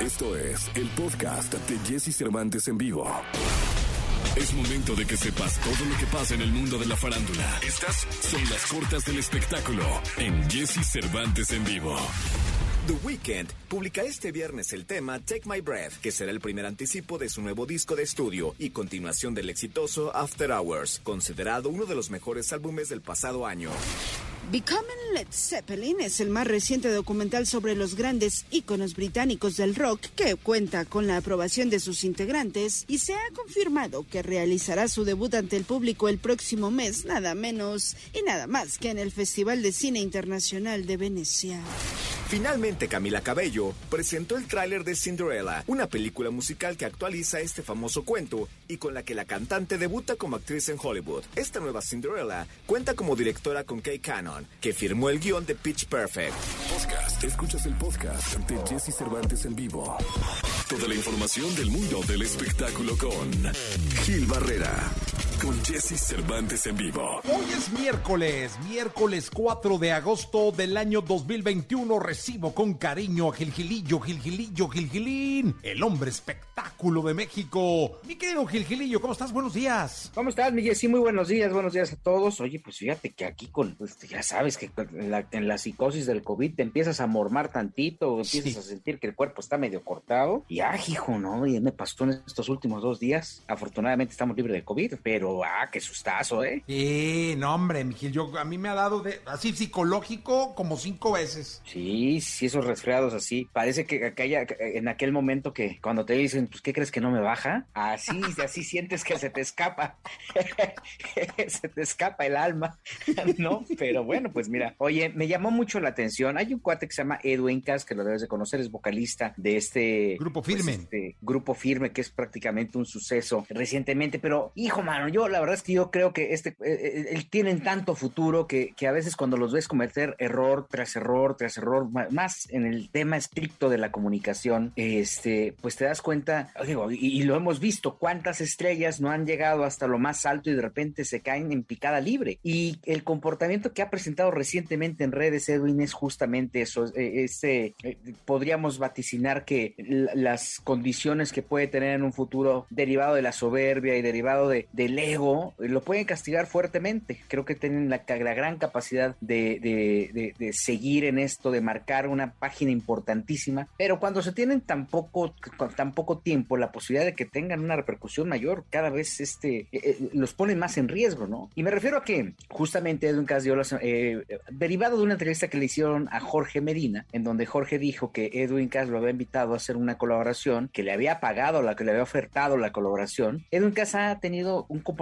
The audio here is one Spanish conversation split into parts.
Esto es el podcast de Jesse Cervantes en vivo. Es momento de que sepas todo lo que pasa en el mundo de la farándula. Estas son las cortas del espectáculo en Jesse Cervantes en vivo. The Weeknd publica este viernes el tema Take My Breath, que será el primer anticipo de su nuevo disco de estudio y continuación del exitoso After Hours, considerado uno de los mejores álbumes del pasado año. Becoming Led Zeppelin es el más reciente documental sobre los grandes íconos británicos del rock que cuenta con la aprobación de sus integrantes y se ha confirmado que realizará su debut ante el público el próximo mes, nada menos y nada más que en el Festival de Cine Internacional de Venecia. Finalmente, Camila Cabello presentó el tráiler de Cinderella, una película musical que actualiza este famoso cuento y con la que la cantante debuta como actriz en Hollywood. Esta nueva Cinderella cuenta como directora con Kay Cannon, que firmó el guion de Pitch Perfect. Podcast. Escuchas el podcast de Jesse Cervantes en vivo. Toda la información del mundo del espectáculo con Gil Barrera. Con Jesse Cervantes en vivo. Hoy es miércoles, miércoles 4 de agosto del año 2021. Recibo con cariño a Gilgilillo, Gilgilillo, Gilgilín, el hombre espectáculo de México. Mi querido Gilgilillo, ¿cómo estás? Buenos días. ¿Cómo estás, mi Jessy? Muy buenos días, buenos días a todos. Oye, pues fíjate que aquí con, pues, ya sabes que en la, en la psicosis del COVID te empiezas a mormar tantito, empiezas Sí. a sentir que el cuerpo está medio cortado. Y ah, hijo, ¿no? Y me pasó en estos últimos dos días. Afortunadamente estamos libres de COVID, pero ah, qué sustazo, ¿eh? Sí, no, hombre, mi Gil, yo, a mí me ha dado de, así psicológico como cinco veces. Sí, sí, esos resfriados así. Parece que aquella, en aquel momento que cuando te dicen, pues, ¿qué crees que no me baja? Así, así sientes que se te escapa. se te escapa el alma, ¿no? Pero bueno, pues mira, oye, me llamó mucho la atención. Hay un cuate que se llama Edwin Cass, que lo debes de conocer, es vocalista de este Grupo pues, Firme. este grupo firme, que es prácticamente un suceso recientemente. Pero, hijo, mano, yo la verdad es que yo creo que este, eh, eh, tienen tanto futuro que, que a veces cuando los ves cometer error tras error tras error, más en el tema estricto de la comunicación, este, pues te das cuenta, digo, y, y lo hemos visto, cuántas estrellas no han llegado hasta lo más alto y de repente se caen en picada libre. Y el comportamiento que ha presentado recientemente en redes, Edwin, es justamente eso. eh, podríamos vaticinar que la- las condiciones que puede tener en un futuro derivado de la soberbia y derivado de, del ego, eh, lo pueden castigar fuertemente. Creo que tienen la, la gran capacidad de, de- de- de seguir en esto, de marcar una página importantísima, pero cuando se tienen tan poco, tan poco tiempo, la posibilidad de que tengan una repercusión mayor, cada vez este, eh, eh, los pone más en riesgo, ¿no? Y me refiero a que justamente Edwin Cass dio la se- eh, derivado de una entrevista que le hicieron a Jorge Medina, en donde Jorge dijo que Edwin Cass lo había invitado a hacer una colaboración, que le había pagado, la que le había ofertado la colaboración. Edwin Cass ha tenido un comportamiento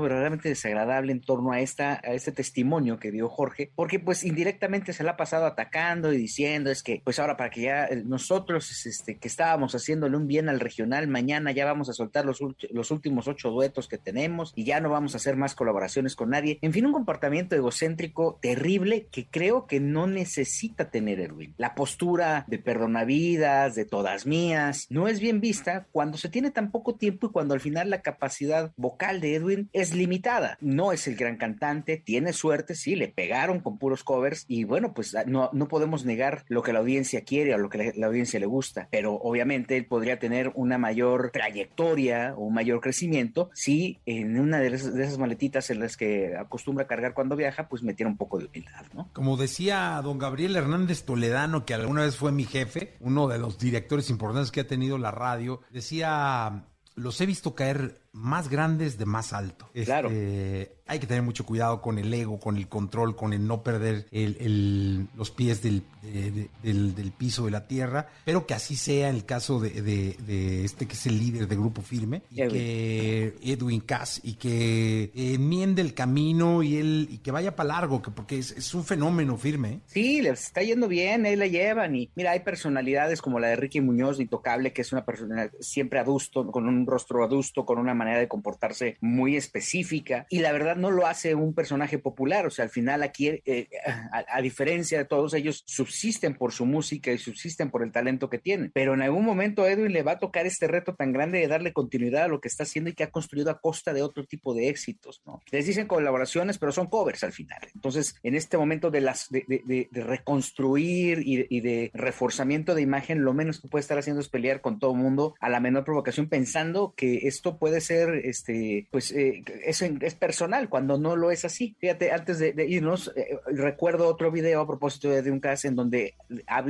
verdaderamente desagradable en torno a esta a este testimonio que dio Jorge, porque pues indirectamente se la ha pasado atacando y diciendo es que pues ahora para que ya eh, nosotros este que estábamos haciéndole un bien al regional, mañana ya vamos a soltar los, los últimos ocho duetos que tenemos y ya no vamos a hacer más colaboraciones con nadie. En fin, un comportamiento egocéntrico terrible que creo que no necesita tener Erwin. La postura de perdonavidas, de todas mías, no es bien vista cuando se tiene tan poco tiempo y cuando al final la capacidad vocal de Edwin es limitada. No es el gran cantante, tiene suerte, sí, le pegaron con puros covers y bueno, pues no, no podemos negar lo que la audiencia quiere o lo que la, la audiencia le gusta, pero obviamente él podría tener una mayor trayectoria o un mayor crecimiento si en una de esas, de esas maletitas en las que acostumbra cargar cuando viaja, pues metiera un poco de humildad, ¿no? Como decía don Gabriel Hernández Toledano, que alguna vez fue mi jefe, uno de los directores importantes que ha tenido la radio, decía, los he visto caer más grandes de más alto. Claro. Este, hay que tener mucho cuidado con el ego, con el control, con el no perder el- el- los pies del, de- de- del, del piso de la tierra, pero que así sea en el caso de, de- de este que es el líder de Grupo Firme, y Edwin. que Edwin Cass, y que enmiende el camino y él y que vaya para largo, que porque es, es un fenómeno firme. ¿eh? Sí, les está yendo bien, ahí la llevan. Y mira, hay personalidades como la de Ricky Muñoz, intocable, que es una persona siempre adusto, con un rostro adusto, con una manera manera de comportarse muy específica y la verdad no lo hace un personaje popular, o sea, al final aquí, eh, a, diferencia de todos ellos, subsisten por su música y subsisten por el talento que tienen, pero en algún momento Edwin le va a tocar este reto tan grande de darle continuidad a lo que está haciendo y que ha construido a costa de otro tipo de éxitos, ¿no? Les dicen colaboraciones, pero son covers al final. Entonces, en este momento de, las, de, reconstruir y, y de reforzamiento de imagen, lo menos que puede estar haciendo es pelear con todo el mundo a la menor provocación pensando que esto puede ser, este, pues, eh, es, es, personal cuando no lo es así. Fíjate, antes de, irnos, eh, recuerdo otro video a propósito de, un caso en donde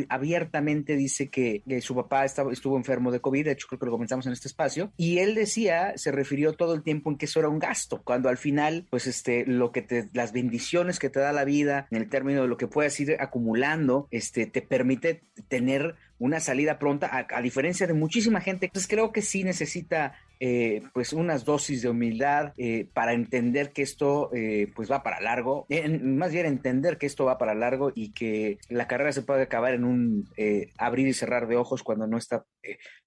abiertamente dice que, su papá estaba, estuvo enfermo de COVID, de hecho creo que lo comenzamos en este espacio, y él decía, se refirió todo el tiempo en que eso era un gasto, cuando al final, pues, este, lo que te, las bendiciones que te da la vida, en el término de lo que puedas ir acumulando, este, te permite tener una salida pronta, a, diferencia de muchísima gente. Entonces creo que sí necesita eh, pues unas dosis de humildad eh, para entender que esto eh, pues va para largo, más bien entender que esto va para largo y que la carrera se puede acabar en un abrir y cerrar de ojos cuando no está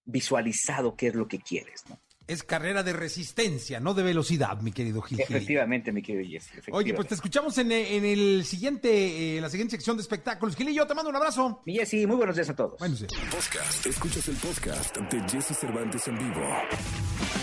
visualizado qué es lo que quieres, ¿no? Es carrera de resistencia, no de velocidad, mi querido Gil. Efectivamente, mi querido Jesse. Oye, pues te escuchamos en, el siguiente, eh, la siguiente sección de espectáculos. Gilillo, te mando un abrazo. Mi Jesse, muy buenos días a todos. Bueno, Podcast. Escuchas el podcast de Jesse Cervantes en vivo.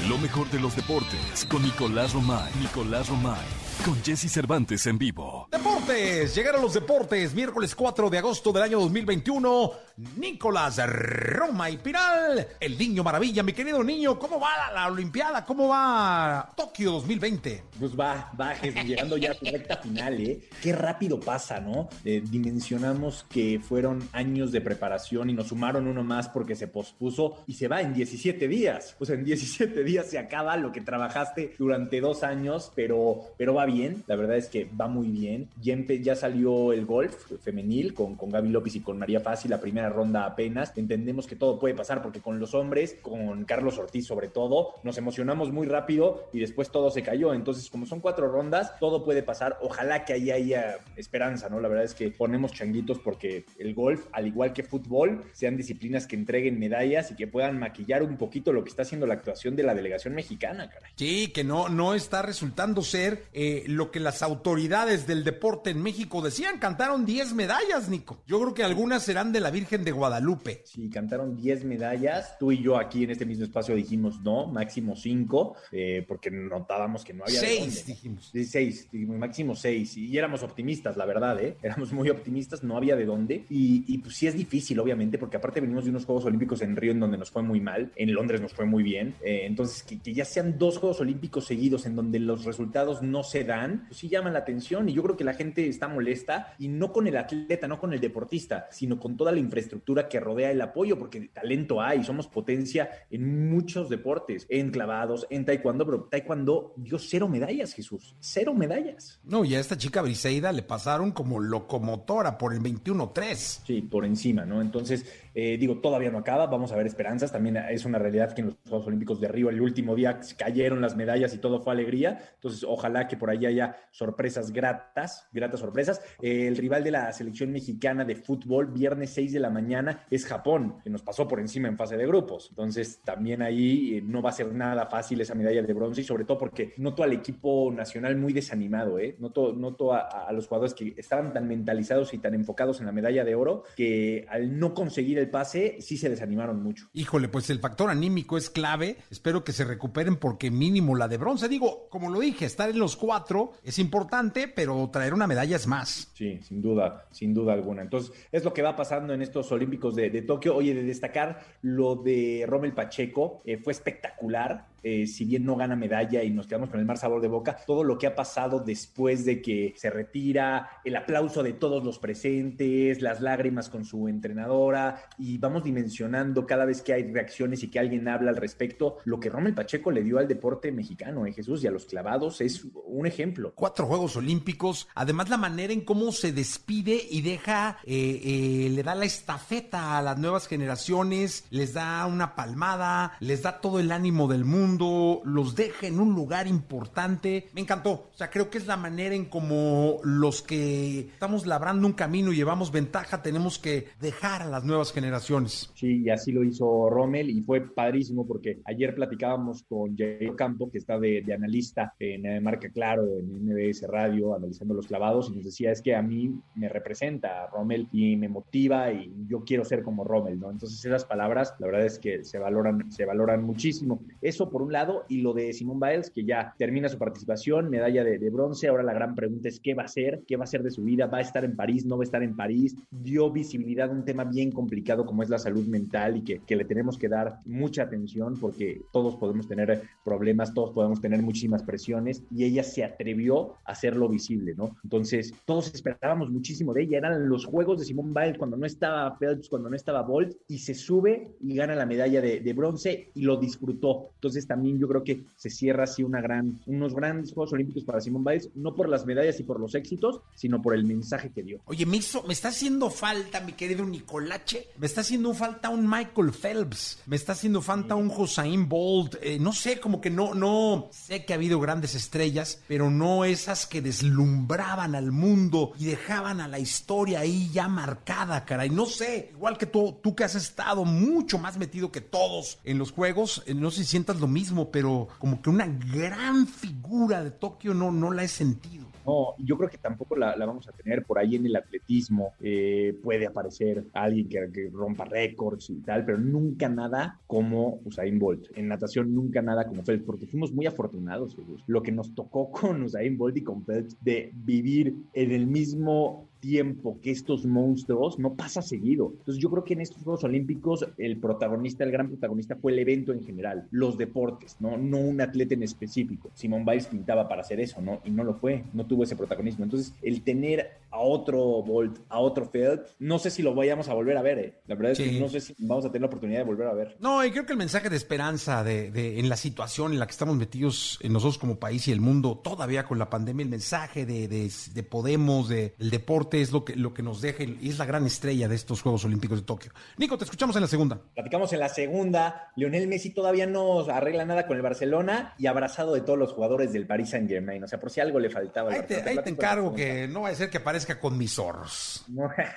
Lo mejor de los deportes con Nicolás Romay. Nicolás Romay con Jesse Cervantes en vivo. Deportes, llegaron los deportes, miércoles 4 de agosto del año 2021. Nicolás Roma y Piral, el niño maravilla, mi querido niño, ¿cómo va la, Olimpiada? ¿Cómo va Tokio 2020? Pues va, va, llegando ya a su recta final, ¿eh? Qué rápido pasa, ¿no? Eh, dimensionamos que fueron años de preparación y nos sumaron uno más porque se pospuso y se va en 17 días. Pues en 17 días se acaba lo que trabajaste durante dos años, pero, pero va bien, la verdad es que va muy bien. Ya, ya salió el golf femenil con, con Gaby López y con María Fácil, la primera ronda apenas. Entendemos que todo puede pasar porque con los hombres, con Carlos Ortiz sobre todo, nos emocionamos muy rápido y después todo se cayó. Entonces, como son cuatro rondas, todo puede pasar. Ojalá que ahí haya esperanza, ¿no? La verdad es que ponemos changuitos porque el golf, al igual que fútbol, sean disciplinas que entreguen medallas y que puedan maquillar un poquito lo que está haciendo la actuación de la delegación mexicana, caray. Sí, que no, no está resultando ser eh, lo que las autoridades del deporte en México decían. Cantaron 10 medallas, Nico. Yo creo que algunas serán de la Virgen de Guadalupe. Sí, cantaron 10 medallas. Tú y yo aquí en este mismo espacio dijimos no, máximo 5, eh, porque notábamos que no había. 6, dijimos. Sí, 6, máximo 6. Y éramos optimistas, la verdad, ¿eh? Éramos muy optimistas, no había de dónde. Y, pues sí es difícil, obviamente, porque aparte venimos de unos Juegos Olímpicos en Río en donde nos fue muy mal. En Londres nos fue muy bien. Eh, entonces, que, que ya sean dos Juegos Olímpicos seguidos en donde los resultados no se dan, pues sí llaman la atención y yo creo que la gente está molesta y no con el atleta, no con el deportista, sino con toda la infraestructura que rodea el apoyo, porque talento hay, somos potencia en muchos deportes, en clavados, en taekwondo, pero taekwondo dio cero medallas, Jesús, cero medallas. No, y a esta chica Briseida le pasaron como locomotora por el 21-3. Sí, por encima, ¿no? Entonces, eh, digo, todavía no acaba, vamos a ver esperanzas. También es una realidad que en los Juegos Olímpicos de Río el último día cayeron las medallas y todo fue alegría. Entonces, ojalá que por ahí haya sorpresas gratas, gratas sorpresas. el rival de la selección mexicana de fútbol, viernes 6 de la mañana, es Japón, que nos pasó por encima en fase de grupos. Entonces, también ahí eh, no va a ser nada fácil esa medalla de bronce y sobre todo porque noto al equipo nacional muy desanimado, ¿eh? Noto, noto a, a los jugadores que estaban tan mentalizados y tan enfocados en la medalla de oro que al no conseguir el pase, sí se desanimaron mucho. Híjole, pues el factor anímico es clave. Espero que se recuperen porque mínimo la de bronce. Digo, como lo dije, estar en los cuatro es importante, pero traer una medalla es más. Sí, sin duda, sin duda alguna. Entonces, es lo que va pasando en estos Olímpicos de, Tokio. Oye, de destacar lo de Rommel Pacheco, eh, fue espectacular. Eh, si bien no gana medalla y nos quedamos con el mal sabor de boca, todo lo que ha pasado después de que se retira, el aplauso de todos los presentes, las lágrimas con su entrenadora, y vamos dimensionando cada vez que hay reacciones y que alguien habla al respecto, lo que Rommel Pacheco le dio al deporte mexicano, ¿eh, Jesús? Y a los clavados es un ejemplo. Cuatro Juegos Olímpicos, además la manera en cómo se despide y deja, eh, le da la estafeta a las nuevas generaciones, les da una palmada, les da todo el ánimo del mundo los deja en un lugar importante. Me encantó. O sea, creo que es la manera en como los que estamos labrando un camino y llevamos ventaja tenemos que dejar a las nuevas generaciones. Sí, y así lo hizo Rommel y fue padrísimo porque ayer platicábamos con Jay Campo, que está de, analista en eh, Marca Claro, en MBS Radio, analizando los clavados, y nos decía, es que a mí me representa Rommel y me motiva y yo quiero ser como Rommel, ¿no? Entonces esas palabras, la verdad es que se valoran, se valoran muchísimo. Eso por lado, y lo de Simón Biles, que ya termina su participación, medalla de, bronce, ahora la gran pregunta es qué va a hacer, qué va a hacer de su vida, va a estar en París, no va a estar en París, dio visibilidad a un tema bien complicado como es la salud mental y que, que le tenemos que dar mucha atención porque todos podemos tener problemas, todos podemos tener muchísimas presiones y ella se atrevió a hacerlo visible, ¿no? Entonces, todos esperábamos muchísimo de ella, eran los juegos de Simón Biles cuando no estaba Phelps, cuando no estaba Bolt y se sube y gana la medalla de bronce y lo disfrutó. Entonces, también yo creo que se cierra así una gran, unos grandes Juegos Olímpicos para Simón Biles, no por las medallas y por los éxitos, sino por el mensaje que dio. Oye, me, me está haciendo falta, mi querido Nicolache, me está haciendo falta un Michael Phelps, me está haciendo falta un Hussein Bolt, eh, no sé, como que no, no, sé que ha habido grandes estrellas, pero no esas que deslumbraban al mundo y dejaban a la historia ahí ya marcada, caray, no sé, igual que tú, tú que has estado mucho más metido que todos en los juegos, eh, no sé si sientas lo mismo, pero como que una gran figura de Tokio no, no la he sentido. No, yo creo que tampoco la, vamos a tener por ahí en el atletismo. Eh, puede aparecer alguien que, rompa récords y tal, pero nunca nada como Usain Bolt. En natación nunca nada como Phelps, porque fuimos muy afortunados, Lo que nos tocó con Usain Bolt y con Phelps de vivir en el mismo tiempo que estos monstruos no pasa seguido. Entonces yo creo que en estos Juegos Olímpicos el protagonista, el gran protagonista fue el evento en general, los deportes, no, no un atleta en específico. Simón Biles pintaba para hacer eso, ¿no? Y no lo fue, no tuvo ese protagonismo. Entonces el tener a otro Bolt, a otro Field, no sé si lo vayamos a volver a ver, ¿eh? La verdad es que no sé si vamos a tener la oportunidad de volver a ver. No, y creo que el mensaje de esperanza de, de, en la situación en la que estamos metidos en nosotros como país y el mundo, todavía con la pandemia, el mensaje de, de, de Podemos, del deporte, es lo que, lo que nos deja y es la gran estrella de estos Juegos Olímpicos de Tokio. Nico, te escuchamos en la segunda. Platicamos en la segunda. Lionel Messi todavía no arregla nada con el Barcelona y abrazado de todos los jugadores del Paris Saint Germain. O sea, por si algo le faltaba. Ahí te, ahí te encargo que no va a ser que aparezca con mis zorros.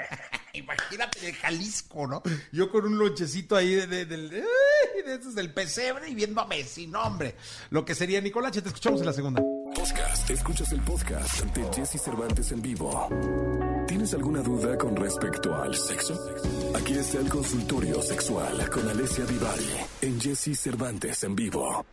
Imagínate de Jalisco, ¿no? Yo con un lonchecito ahí de, de, de, esos del pesebre y viendo a Messi. No, hombre. Lo que sería Nicolache, te escuchamos en la segunda. Podcast. Escuchas el podcast de Jesse Cervantes en vivo. ¿Tienes alguna duda con respecto al sexo? Aquí está el consultorio sexual con Alessia Divari en Jesse Cervantes en vivo.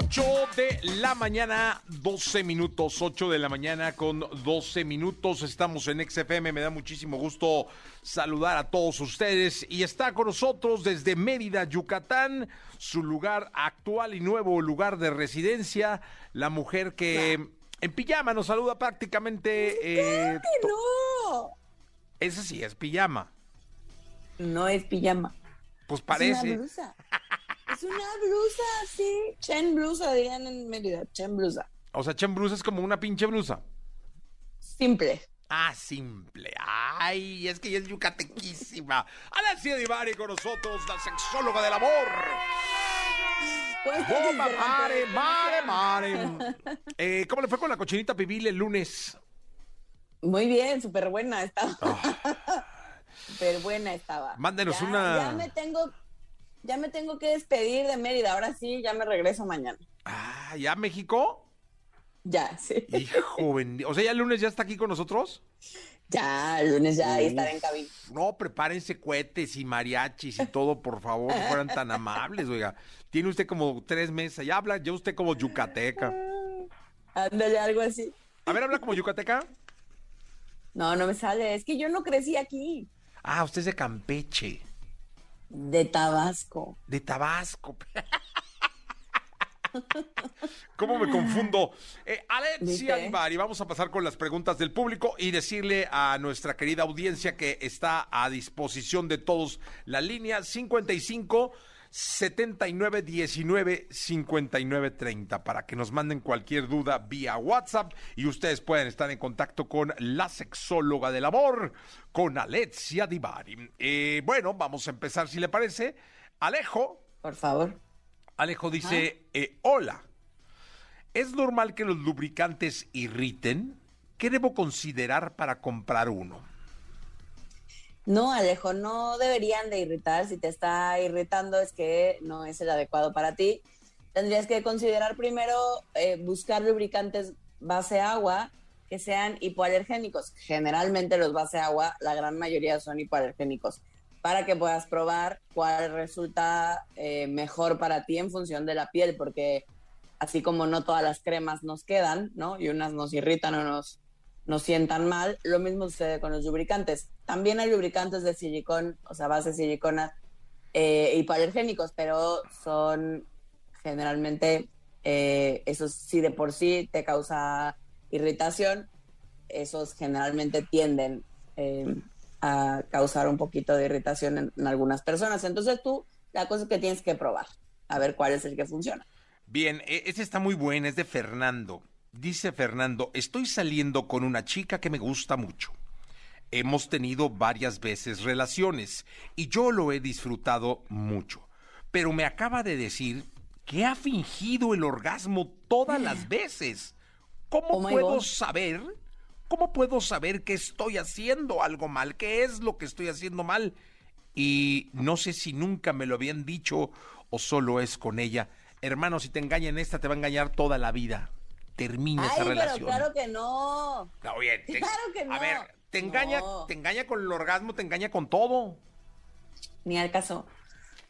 8 de la mañana, 12 minutos, 8 de la mañana con 12 minutos. Estamos en XFM, me da muchísimo gusto saludar a todos ustedes. Y está con nosotros desde Mérida, Yucatán, su lugar actual y nuevo lugar de residencia, la mujer que en pijama nos saluda prácticamente. Eh, no! Ese sí es pijama. No es pijama. Pues parece. Es una blusa, sí. Chen blusa, dirían en Mérida. Chen blusa. O sea, chen blusa es como una pinche blusa. Simple. Ah, simple. Ay, es que ella es yucatequísima. Alessia Divari con nosotros, la sexóloga del amor. mare, mare, mare. Eh, ¿Cómo le fue con la cochinita pibil el lunes? Muy bien, súper buena estaba. Ah. Súper buena estaba. Mándenos una. Ya me tengo ya me tengo que despedir de Mérida. Ahora sí, ya me regreso mañana. Ah, ¿ya México? Ya, sí. Hijo, o sea, ¿ya el lunes ya está aquí con nosotros? Ya, el lunes ya ahí estaré en cabina. No, prepárense cohetes y mariachis y todo, por favor, no fueran tan amables, oiga. Tiene usted como tres meses, ya habla ya usted como yucateca. Ándale, algo así. A ver, habla como yucateca. No, no me sale, es que yo no crecí aquí. Ah, usted es de Campeche. De Tabasco. De Tabasco. ¿Cómo me confundo? Eh, Alexia Ibarri, vamos a pasar con las preguntas del público y decirle a nuestra querida audiencia que está a disposición de todos la línea 55 79 19 59 30 para que nos manden cualquier duda vía WhatsApp y ustedes pueden estar en contacto con la sexóloga del amor, con Alexia Divari. Eh, bueno, vamos a empezar si le parece. Alejo. Por favor. Alejo dice, eh, hola, ¿es normal que los lubricantes irriten? ¿Qué debo considerar para comprar uno? No, Alejo, no deberían de irritar. Si te está irritando es que no es el adecuado para ti. Tendrías que considerar primero eh, buscar lubricantes base agua que sean hipoalergénicos. Generalmente los base agua, la gran mayoría son hipoalergénicos, para que puedas probar cuál resulta eh, mejor para ti en función de la piel, porque así como no todas las cremas nos quedan, ¿no? Y unas nos irritan o nos, nos sientan mal, lo mismo sucede con los lubricantes. También hay lubricantes de silicón, o sea, base silicona eh, hipoalergénicos, pero son generalmente, eh, esos sí de por sí te causa irritación, esos generalmente tienden eh, a causar un poquito de irritación en, en, algunas personas. Entonces tú, la cosa es que tienes que probar, a ver cuál es el que funciona. Bien, e, ese está muy bueno, es de Fernando. Dice Fernando, estoy saliendo con una chica que me gusta mucho. Hemos tenido varias veces relaciones y yo lo he disfrutado mucho. Pero me acaba de decir que ha fingido el orgasmo todas las veces. ¿Cómo Oh puedo God. saber? ¿Cómo puedo saber que estoy haciendo algo mal? ¿Qué es lo que estoy haciendo mal? Y no sé si nunca me lo habían dicho o solo es con ella. Hermano, si te engaña en esta, te va a engañar toda la vida. Termina Ay, esa pero relación. claro que no. No, bien, te- Claro que A no. ver, te engaña, No. te engaña con el orgasmo, te engaña con todo. Ni al caso.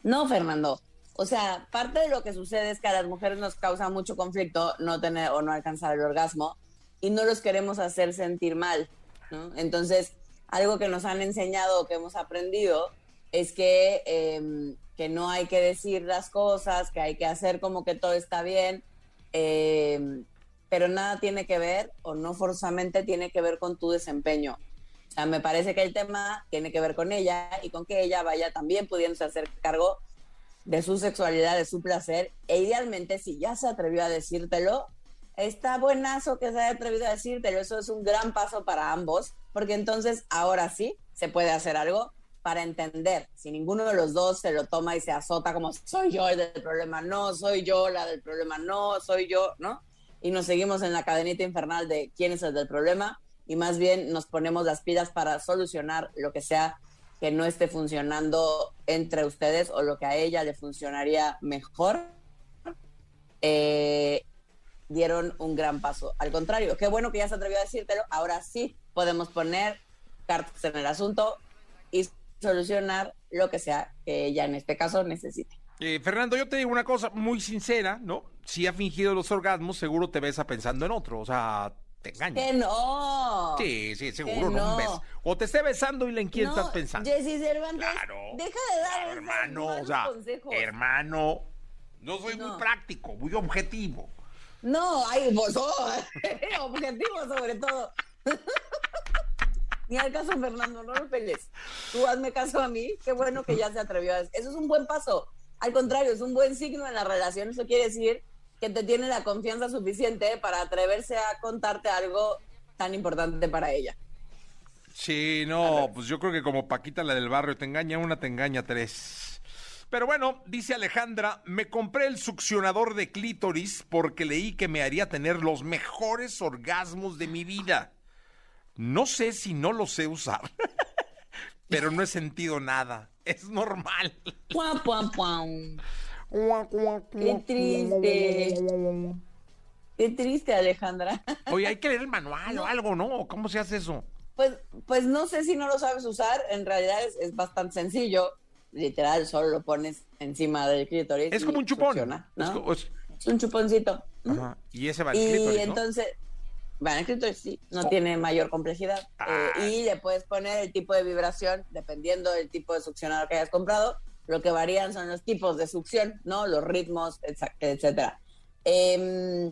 No, Fernando. O sea, parte de lo que sucede es que a las mujeres nos causa mucho conflicto no tener o no alcanzar el orgasmo y no los queremos hacer sentir mal, ¿no? Entonces, algo que nos han enseñado, que hemos aprendido, es que, eh, que no hay que decir las cosas, que hay que hacer como que todo está bien, eh, pero nada tiene que ver, o no forzosamente tiene que ver con tu desempeño. O sea, me parece que el tema tiene que ver con ella y con que ella vaya también pudiéndose hacer cargo de su sexualidad, de su placer, e idealmente si ya se atrevió a decírtelo, está buenazo que se haya atrevido a decírtelo, eso es un gran paso para ambos, porque entonces ahora sí se puede hacer algo para entender, si ninguno de los dos se lo toma y se azota como soy yo el del problema, no, soy yo la del problema, no, soy yo, ¿no? Y nos seguimos en la cadenita infernal de quién es el del problema y más bien nos ponemos las pilas para solucionar lo que sea que no esté funcionando entre ustedes o lo que a ella le funcionaría mejor, eh, dieron un gran paso. Al contrario, qué bueno que ya se atrevió a decírtelo. Ahora sí podemos poner cartas en el asunto y solucionar lo que sea que ella en este caso necesite. Eh, Fernando, yo te digo una cosa muy sincera, ¿no? Si ha fingido los orgasmos, seguro te besa pensando en otro, o sea, te engaña. ¡Que no! Sí, sí, seguro, no. no. un beso. O te esté besando y en quién No, estás pensando. Jessy Cervantes, Claro. deja de dar hermano, o sea, consejos. hermano, no soy No. muy práctico, muy objetivo. No, ay, vos objetivo sobre todo. Ni al caso, Fernando, no lo pelees. Tú hazme caso a mí, qué bueno que ya se atrevió a eso. Eso es un buen paso. Al contrario, es un buen signo en la relación. Eso quiere decir que te tiene la confianza suficiente para atreverse a contarte algo tan importante para ella. Sí, no, pues yo creo que como Paquita la del barrio, te engaña una, te engaña tres. Pero bueno, dice Alejandra, me compré el succionador de clítoris porque leí que me haría tener los mejores orgasmos de mi vida. No sé si no lo sé usar, pero no he sentido nada. Es normal. Qué triste. Qué triste, Alejandra. Oye, hay que leer el manual o algo, ¿no? ¿Cómo se hace eso? Pues, pues no sé si no lo sabes usar, en realidad es, es bastante sencillo. Literal, solo lo pones encima del clítoris. Es como un chupón. Es co- es- Es un chuponcito. Ajá, Y ese va al Y clítoris, ¿no? entonces, bueno, el clítoris sí, no Oh. tiene mayor complejidad. Eh, Ah. y le puedes poner el tipo de vibración, dependiendo del tipo de succionador que hayas comprado. Lo que varían son los tipos de succión, ¿no? Los ritmos, etcétera. Em,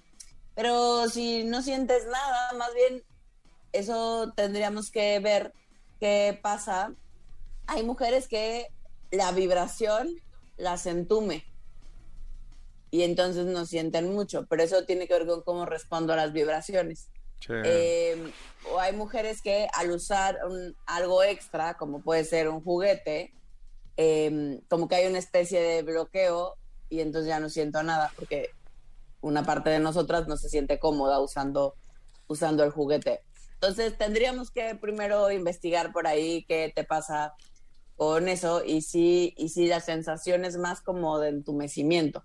pero si no sientes nada, más bien eso tendríamos que ver qué pasa. Hay mujeres que la vibración las entume y entonces no sienten mucho, pero eso tiene que ver con cómo respondo a las vibraciones. Eh, o hay mujeres que al usar algo extra, como puede ser un juguete, eh, como que hay una especie de bloqueo y entonces ya no siento nada porque una parte de nosotras no se siente cómoda usando, usando el juguete. Entonces tendríamos que primero investigar por ahí qué te pasa con eso y si, y si la sensación es más como de entumecimiento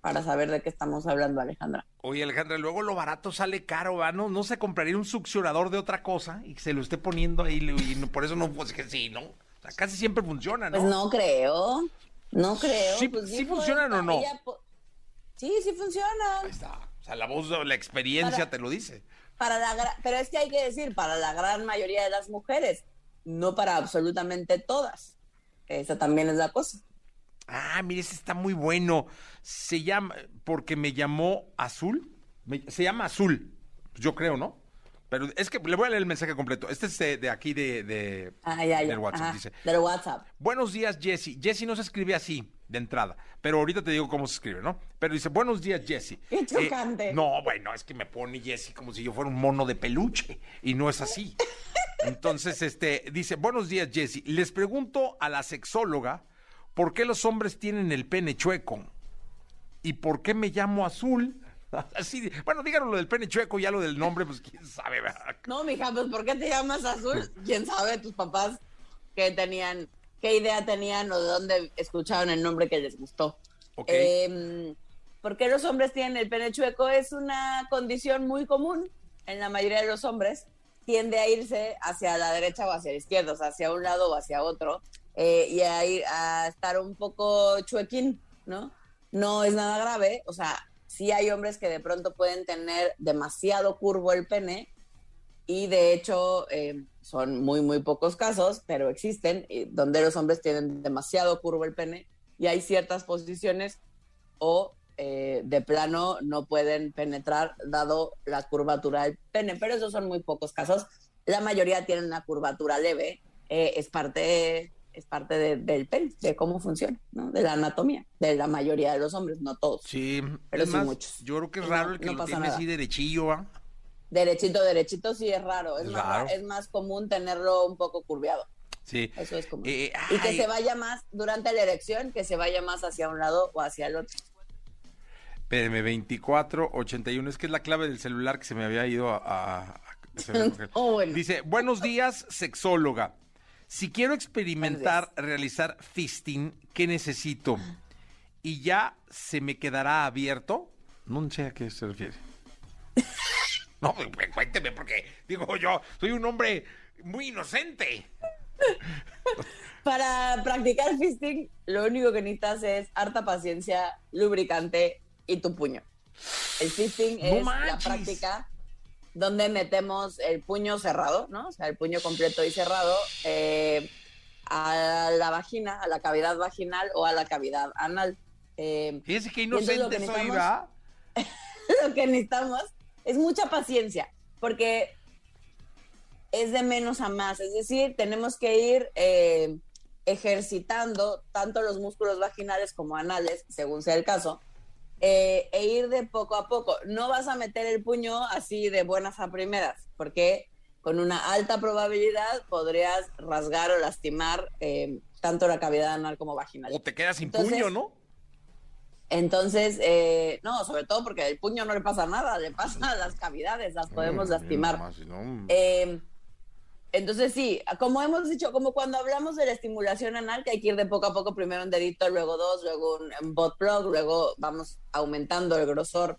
para saber de qué estamos hablando, Alejandra. Oye, Alejandra, luego lo barato sale caro, ¿va? ¿No, no se compraría un succionador de otra cosa y se lo esté poniendo ahí y por eso no, pues que sí, ¿no? O sea, casi siempre funciona, ¿no? Pues no creo, no creo. Sí- pues sí dijo funcionan o no? ella Sí, sí funcionan. Ahí está. O sea, la voz, la experiencia Para- te lo dice. Para la pero es que hay que decir, para la gran mayoría de las mujeres, no para absolutamente todas. Esa también es la cosa. Ah, mire, ese está muy bueno. Se llama, porque me llamó Azul. Me- se llama Azul, yo creo, ¿no? Pero es que le voy a leer el mensaje completo. Este es de, de aquí de, de- Ah, ya, ya. del WhatsApp. Ajá, Dice, Del WhatsApp. buenos días, Jesse. Jesse no se escribe así, de entrada. Pero ahorita te digo cómo se escribe, ¿no? Pero dice, buenos días, Jesse. Qué chocante. no, bueno, es que me pone Jesse como si yo fuera un mono de peluche. Y no es así. Entonces, este, dice, buenos días, Jesse. Les pregunto a la sexóloga, ¿por qué los hombres tienen el pene chueco? ¿Y por qué me llamo azul? Así, bueno, díganos lo del pene chueco, ya lo del nombre, pues quién sabe, ¿verdad? No, mija, pues ¿por qué te llamas azul? ¿Quién sabe tus papás qué tenían, qué idea tenían o de dónde escucharon el nombre que les gustó? Ok. Eh, ¿Por qué los hombres tienen el pene chueco? Es una condición muy común en la mayoría de los hombres. Tiende a irse hacia la derecha o hacia la izquierda, o sea, hacia un lado o hacia otro, eh, y a, ir, a estar un poco chuequín, ¿no? No es nada grave, o sea, sí hay hombres que de pronto pueden tener demasiado curvo el pene, y de hecho eh, son muy, muy pocos casos, pero existen, eh, donde los hombres tienen demasiado curvo el pene y hay ciertas posiciones o eh, de plano no pueden penetrar dado la curvatura del pene, pero esos son muy pocos casos. La mayoría tienen una curvatura leve, eh, es parte, es parte de- del pene, de cómo funciona, ¿no? de la anatomía, de la mayoría de los hombres, no todos. Sí, Pero sí más, muchos. yo creo que es raro no- el que no lo tiene nada. así derechillo, ¿va? Derechito, derechito sí es raro, es, Es más, raro. es más común tenerlo un poco curveado. Sí. Eso es común. Eh, y que se vaya más, durante la erección, que se vaya más hacia un lado o hacia el otro. Espérame, 24, 81. Es que es la clave del celular que se me había ido a... a- a- me- Oh, bueno. Dice, buenos días, sexóloga. Si quiero experimentar realizar fisting, ¿qué necesito? ¿Y ya se me quedará abierto? No sé a qué se refiere. No, cuénteme, porque digo yo, soy un hombre muy inocente. Para practicar fisting, lo único que necesitas es harta paciencia, lubricante y tu puño. El fisting No es la práctica donde metemos el puño cerrado, ¿no? O sea, el puño completo y cerrado eh, a la vagina, a la cavidad vaginal o a la cavidad anal. Eh, Fíjese qué inocente que soy, ¿va? lo que necesitamos es mucha paciencia, porque es de menos a más. Es decir, tenemos que ir eh, ejercitando tanto los músculos vaginales como anales, según sea el caso, eh, e ir de poco a poco. No vas a meter el puño así de buenas a primeras, porque con una alta probabilidad podrías rasgar o lastimar eh, tanto la cavidad anal como vaginal. O te quedas sin Entonces- puño, ¿no? Entonces, eh, no, sobre todo porque el puño no le pasa nada, le pasa a las cavidades, las podemos Mm, lastimar. nomás, si no, Eh, entonces, sí, como hemos dicho, como cuando hablamos de la estimulación anal, que hay que ir de poco a poco, primero un dedito, luego dos, luego un, butt plug, luego vamos aumentando el grosor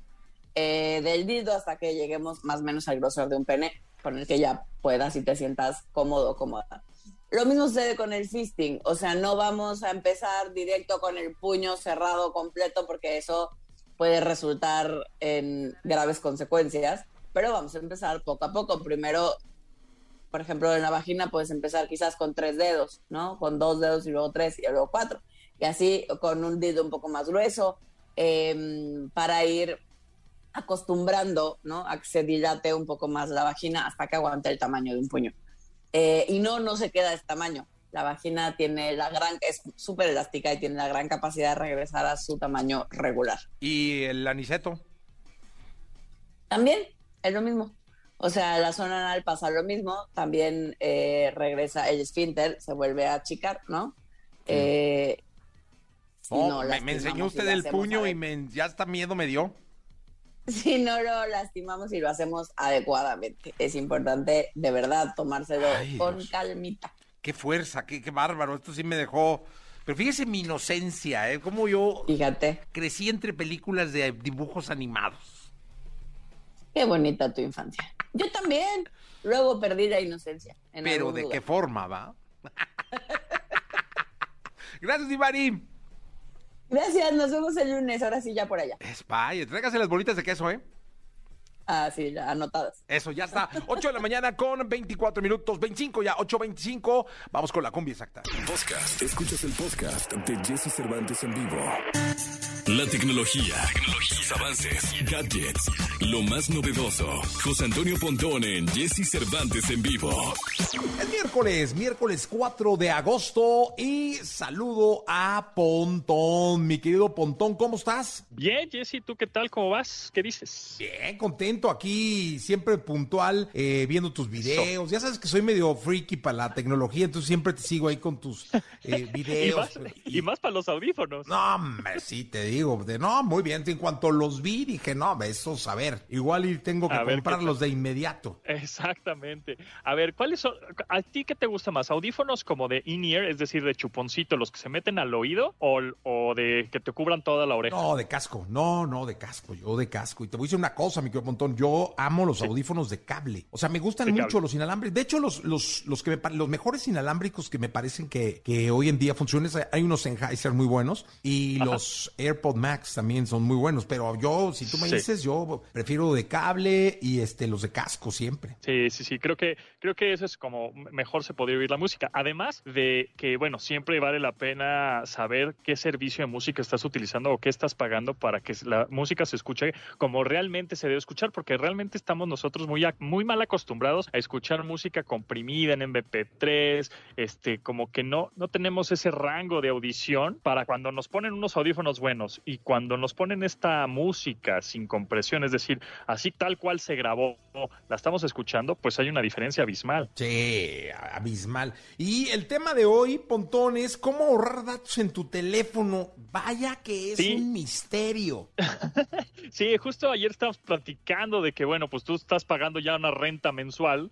eh, del dildo hasta que lleguemos más o menos al grosor de un pene, con el que ya puedas y te sientas cómodo cómoda. Lo mismo sucede con el fisting, o sea, no vamos a empezar directo con el puño cerrado completo porque eso puede resultar en graves consecuencias, pero vamos a empezar poco a poco. Primero, por ejemplo, en la vagina puedes empezar quizás con tres dedos, ¿no? Con dos dedos y luego tres y luego cuatro. Y así con un dedo un poco más grueso eh, para ir acostumbrando, ¿no? A que se dilate un poco más la vagina hasta que aguante el tamaño de un puño. Eh, y no, no se queda de este tamaño. La vagina tiene la gran, es súper elástica y tiene la gran capacidad de regresar a su tamaño regular. Y el aniceto. También es lo mismo. O sea, la zona anal pasa lo mismo. También eh, regresa el esfínter, se vuelve a achicar, ¿no? Eh, Si No, me, enseñó usted el puño y me, ya hasta miedo me dio. Si no lo lastimamos y lo hacemos adecuadamente. Es importante, de verdad, tomárselo Ay, con Dios. calmita. Qué fuerza, qué, qué bárbaro. Esto sí me dejó. Pero fíjese mi inocencia, ¿eh? Cómo yo Fíjate, crecí entre películas de dibujos animados. Qué bonita tu infancia. Yo también. Luego perdí la inocencia. en Pero de lugar. qué forma, ¿va? Gracias, Divari. Gracias, nos vemos el lunes. Ahora sí, ya por allá. Vaya, tráigase las bolitas de queso, ¿eh? Ah, sí, ya anotadas. Eso, ya está. 8 de la mañana con 24 minutos, 25 ya, 8.25. Vamos con la combi exacta. Podcast. Escuchas el podcast de Jesse Cervantes en vivo. La tecnología, tecnologías, avances, gadgets, lo más novedoso. José Antonio Pontón en Jesse Cervantes en vivo. Es miércoles, miércoles 4 de agosto y saludo a Pontón. Mi querido Pontón, ¿cómo estás? Bien, Jesse, ¿tú qué tal? ¿Cómo vas? ¿Qué dices? Bien, contento aquí, siempre puntual, eh, viendo tus videos. Ya sabes que soy medio freaky para la tecnología, entonces siempre te sigo ahí con tus eh, Y videos. más, y más para los audífonos. No, hombre, sí, te digo, de, no, muy bien, en cuanto los vi dije, no, esos, a ver, igual y tengo que A ver, ¿qué comprarlos de inmediato. Exactamente. A ver, ¿cuáles son? ¿A ti qué te gusta más? ¿Audífonos como de in-ear, es decir, de chuponcito, los que se meten al oído, o, o de que te cubran toda la oreja? No, de casco, no, no, de casco, yo de casco. Y te voy a decir una cosa, mi querido Montón, yo amo los audífonos de cable. O sea, me gustan De mucho cable. los inalámbricos. De hecho, los, los, los, que me los mejores inalámbricos que me parecen que, que hoy en día funcionan, hay unos Sennheiser muy buenos y los AirPod Max también son muy buenos. Pero yo, si tú me Sí. dices, yo prefiero de cable y este los de casco siempre. Sí, sí, sí, creo que, creo que eso es como mejor se podría oír la música. Además de que, bueno, siempre vale la pena saber qué servicio de música estás utilizando o qué estás pagando para que la música se escuche como realmente se debe escuchar, porque realmente estamos nosotros muy, muy mal acostumbrados a escuchar música comprimida en MP3, este, como que no, no tenemos ese rango de audición para cuando nos ponen unos audífonos buenos y cuando nos ponen esta música sin compresión, es decir, así tal cual se grabó, la estamos escuchando, pues hay una diferencia abismal. Sí, abismal. Y el tema de hoy, Pontón, es cómo ahorrar datos en tu teléfono. Vaya que es Sí. un misterio. Sí, justo ayer estábamos platicando de que, bueno, pues tú estás pagando ya una renta mensual,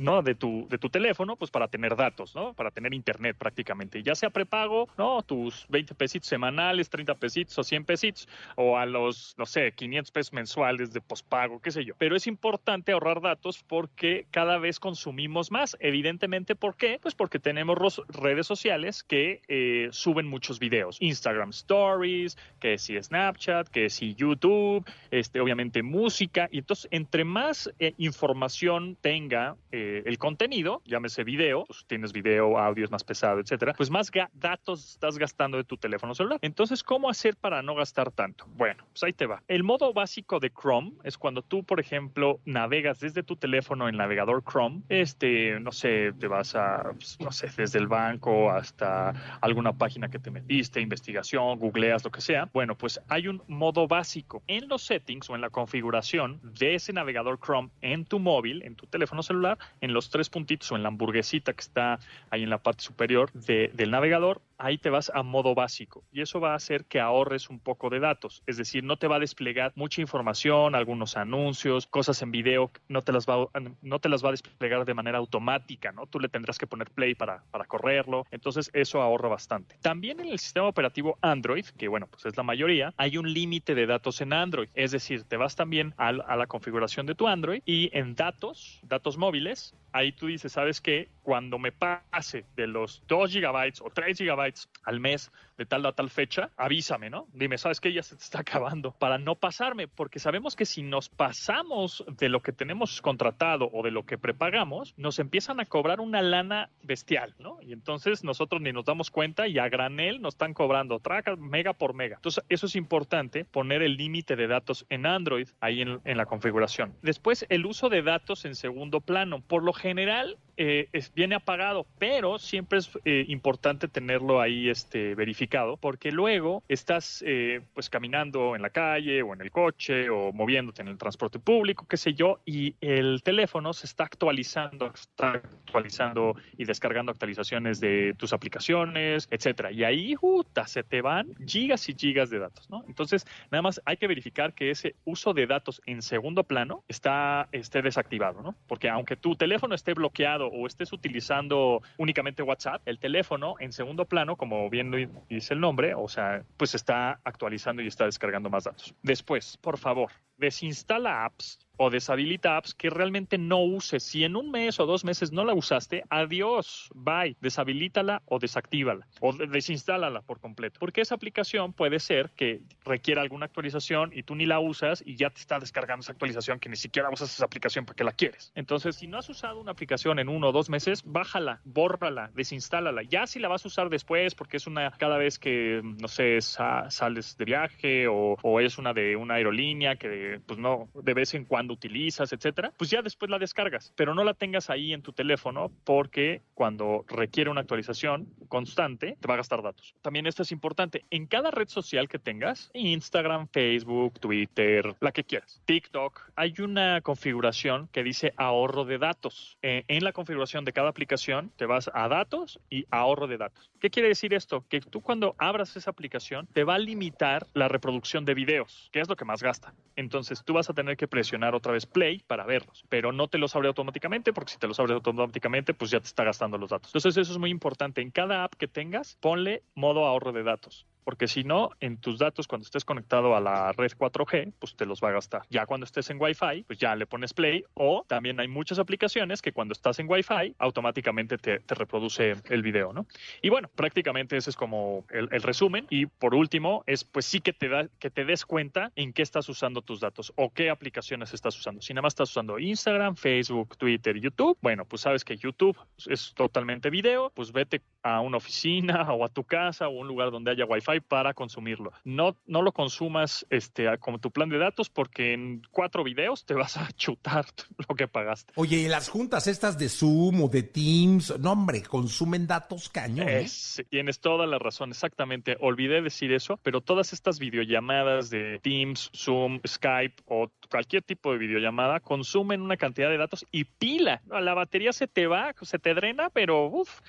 ¿no? De tu, de tu teléfono, pues para tener datos, ¿no? Para tener internet prácticamente. Ya sea prepago, ¿no? Tus 20 pesitos semanales, 30 pesitos o 100 pesitos, o a los, no sé, 500 pesos mensuales de pospago, qué sé yo. Pero es importante ahorrar datos porque cada vez consumimos más. Evidentemente, ¿por qué? Pues porque tenemos redes sociales que eh, suben muchos videos. Instagram Stories, que si Snapchat, que si YouTube, este, obviamente música. Y entonces, entre más eh, información tenga eh, el contenido, llámese video, pues tienes video, audio es más pesado, etcétera, pues más datos estás gastando de tu teléfono celular. Entonces, ¿cómo hacer para no gastar tanto? Bueno, pues ahí te va. El modo básico de Chrome es cuando tú, por ejemplo, navegas desde tu teléfono en navegador Chrome, este, no sé, te vas a, pues, no sé, desde el banco hasta alguna página que te metiste, investigación, googleas, lo que sea. Bueno, pues hay un modo básico en los settings o en la configuración de ese navegador Chrome en tu móvil, en tu teléfono celular, en los tres puntitos o en la hamburguesita que está ahí en la parte superior de- del navegador, ahí te vas a modo básico y eso va a hacer que ahorres un poco de datos. Es decir, no te va a desplegar mucha información, algunos anuncios, cosas en video, no te las va, a- no te las va a desplegar de manera automática, ¿no? Tú le tendrás que poner play para, para correrlo. Entonces, eso ahorra bastante. También en el sistema operativo Android, que bueno, pues es la mayoría, hay un límite de datos en Android. Es decir, te vas también al- a, la configuración de tu Android y en datos, datos móviles, ahí tú dices, ¿sabes qué? Cuando me pase de los 2 gigabytes o 3 gigabytes al mes de tal a tal fecha, avísame, ¿no? Dime, ¿sabes qué? Ya se te está acabando. Para no pasarme, porque sabemos que si nos pasamos de lo que tenemos contratado o de lo que prepagamos, nos empiezan a cobrar una lana bestial, ¿no? Y entonces nosotros ni nos damos cuenta y a granel nos están cobrando traca mega por mega. Entonces, eso es importante, poner el límite de datos en Android ahí en, la configuración. Después, el uso de datos en segundo plano. Por lo general, eh, es, viene apagado, pero siempre es eh, importante tenerlo ahí este, verificado, porque luego estás eh, pues caminando en la calle o en el coche o moviéndote en el transporte público, qué sé yo, y el teléfono se está actualizando, está actualizando y descargando actualizaciones de tus aplicaciones, etcétera. Y ahí, puta, se te van gigas y gigas de datos, ¿no? Entonces, nada más hay que verificar que ese uso de datos en segundo plano está esté desactivado, ¿no? Porque aunque tu teléfono esté bloqueado o estés utilizando únicamente WhatsApp, el teléfono en segundo plano, como bien dice el nombre, o sea, pues está actualizando y está descargando más datos. Después, por favor, desinstala apps o deshabilita apps que realmente no uses. Si en un mes o dos meses no la usaste, adiós, bye, deshabilítala o desactívala o desinstálala por completo. Porque esa aplicación puede ser que requiera alguna actualización y tú ni la usas y ya te está descargando esa actualización que ni siquiera usas esa aplicación porque la quieres. Entonces, si no has usado una aplicación en uno o dos meses, bájala, bórrala, desinstálala. Ya si la vas a usar después porque es una cada vez que, no sé, sales de viaje o, o es una de una aerolínea que pues no, de vez en cuando utilizas, etcétera, pues ya después la descargas, pero no la tengas ahí en tu teléfono porque cuando requiere una actualización constante te va a gastar datos. También esto es importante, en cada red social que tengas, Instagram, Facebook, Twitter, la que quieras, TikTok, hay una configuración que dice ahorro de datos. Eh, en la configuración de cada aplicación te vas a datos y ahorro de datos. ¿Qué quiere decir esto? Que tú cuando abras esa aplicación te va a limitar la reproducción de videos, que es lo que más gasta. Entonces tú vas a tener que presionar otra vez play para verlos, pero no te los abre automáticamente porque si te los abre automáticamente pues ya te está gastando los datos. Entonces eso es muy importante. En cada app que tengas, ponle modo ahorro de datos porque si no, en tus datos, cuando estés conectado a la red 4G, pues te los va a gastar. Ya cuando estés en Wi-Fi, pues ya le pones play, o también hay muchas aplicaciones que cuando estás en Wi-Fi, automáticamente te, reproduce el video, ¿no? Y bueno, prácticamente ese es como el, resumen. Y por último, es pues sí que te, da, que te des cuenta en qué estás usando tus datos o qué aplicaciones estás usando. Si nada más estás usando Instagram, Facebook, Twitter, YouTube, bueno, pues sabes que YouTube es totalmente video, pues vete a una oficina o a tu casa o un lugar donde haya Wi-Fi para consumirlo. No, no lo consumas este, como tu plan de datos porque en cuatro videos te vas a chutar lo que pagaste. Oye, y las juntas estas de Zoom o de Teams, no hombre, consumen datos cañones. tienes toda la razón, exactamente. Olvidé decir eso, pero todas estas videollamadas de Teams, Zoom, Skype o cualquier tipo de videollamada consumen una cantidad de datos y pila. La batería se te va, se te drena, pero uff,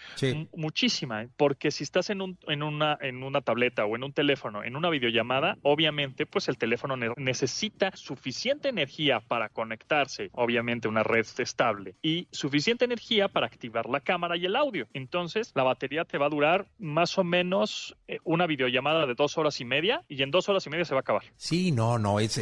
muchísima. ¿eh? Porque si estás en, un, en, una, en una tableta o en un teléfono, en una videollamada, obviamente pues el teléfono necesita suficiente energía para conectarse, obviamente una red estable, y suficiente energía para activar la cámara y el audio. Entonces la batería te va a durar más o menos eh, una videollamada de dos horas y media y en dos horas y media se va a acabar. Sí, no, no, es,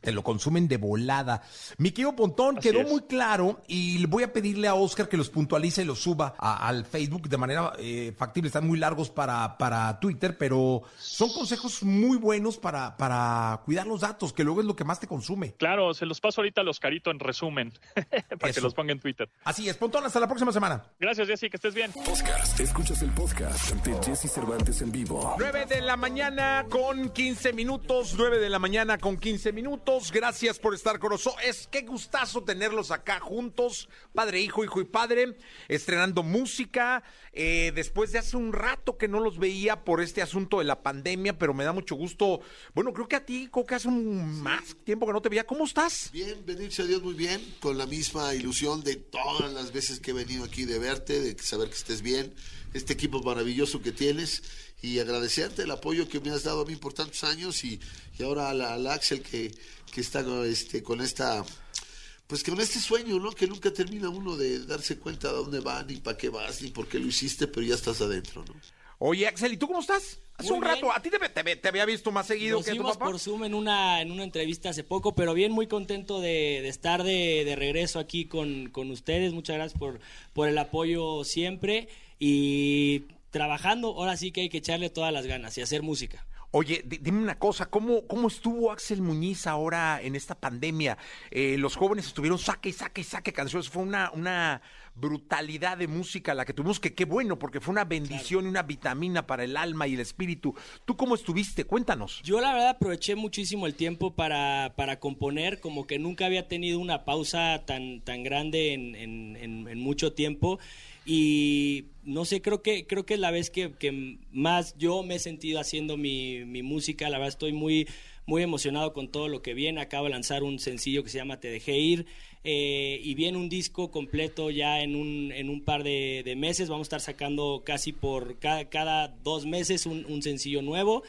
te lo de volada. Mi querido Pontón, quedó muy claro y voy a pedirle a Oscar que los puntualice y los suba al Facebook de manera eh, factible. Están muy largos para, para Twitter, pero son consejos muy buenos para, para cuidar los datos, que luego es lo que más te consume. Claro, se los paso ahorita a los caritos en resumen, para que los ponga en Twitter. Así es, Pontón, hasta la próxima semana. Gracias, Jessy, que estés bien. Podcast, escuchas el podcast de Jesse Cervantes en vivo. 9 de la mañana con 15 minutos, 9 de la mañana con 15 minutos. Gracias por estar con nosotros. Es que gustazo tenerlos acá juntos, padre, hijo, hijo y padre, estrenando música. Eh, después de hace un rato que no los veía por este asunto de la pandemia, pero me da mucho gusto. Bueno, creo que a ti, que hace un más tiempo que no te veía. ¿Cómo estás? Bien, bendice a Dios muy bien, con la misma ilusión de todas las veces que he venido aquí de verte, de saber que estés bien, este equipo maravilloso que tienes y agradecerte el apoyo que me has dado a mí por tantos años y, y ahora al, Axel que, que está este, con esta pues con este sueño, ¿no? Que nunca termina uno de darse cuenta de dónde va, ni para qué vas, ni por qué lo hiciste, pero ya estás adentro, ¿no? Oye, Axel, ¿y tú cómo estás? Hace un rato, a ti te, había visto más seguido que a tu papá. por Zoom en una, en una entrevista hace poco, pero bien, muy contento de, estar de, regreso aquí con, ustedes. Muchas gracias por, por el apoyo siempre y trabajando. Ahora sí que hay que echarle todas las ganas y hacer música. Oye, di- dime una cosa, ¿cómo, ¿cómo estuvo Axel Muñiz ahora en esta pandemia? Eh, los jóvenes estuvieron saque y saque y saque canciones, fue una, una brutalidad de música la que tuvimos, que qué bueno, porque fue una bendición y una vitamina para el alma y el espíritu. ¿Tú cómo estuviste? Cuéntanos. Yo la verdad aproveché muchísimo el tiempo para, para componer, como que nunca había tenido una pausa tan, tan grande en, en- en- en mucho tiempo. Y no sé, creo que, creo que es la vez que, más yo me he sentido haciendo mi, mi música. La verdad estoy muy, muy emocionado con todo lo que viene. Acabo de lanzar un sencillo que se llama Te dejé ir. eh, y viene un disco completo ya en un, en un par de, de meses. Vamos a estar sacando casi por cada, cada dos meses un sencillo nuevo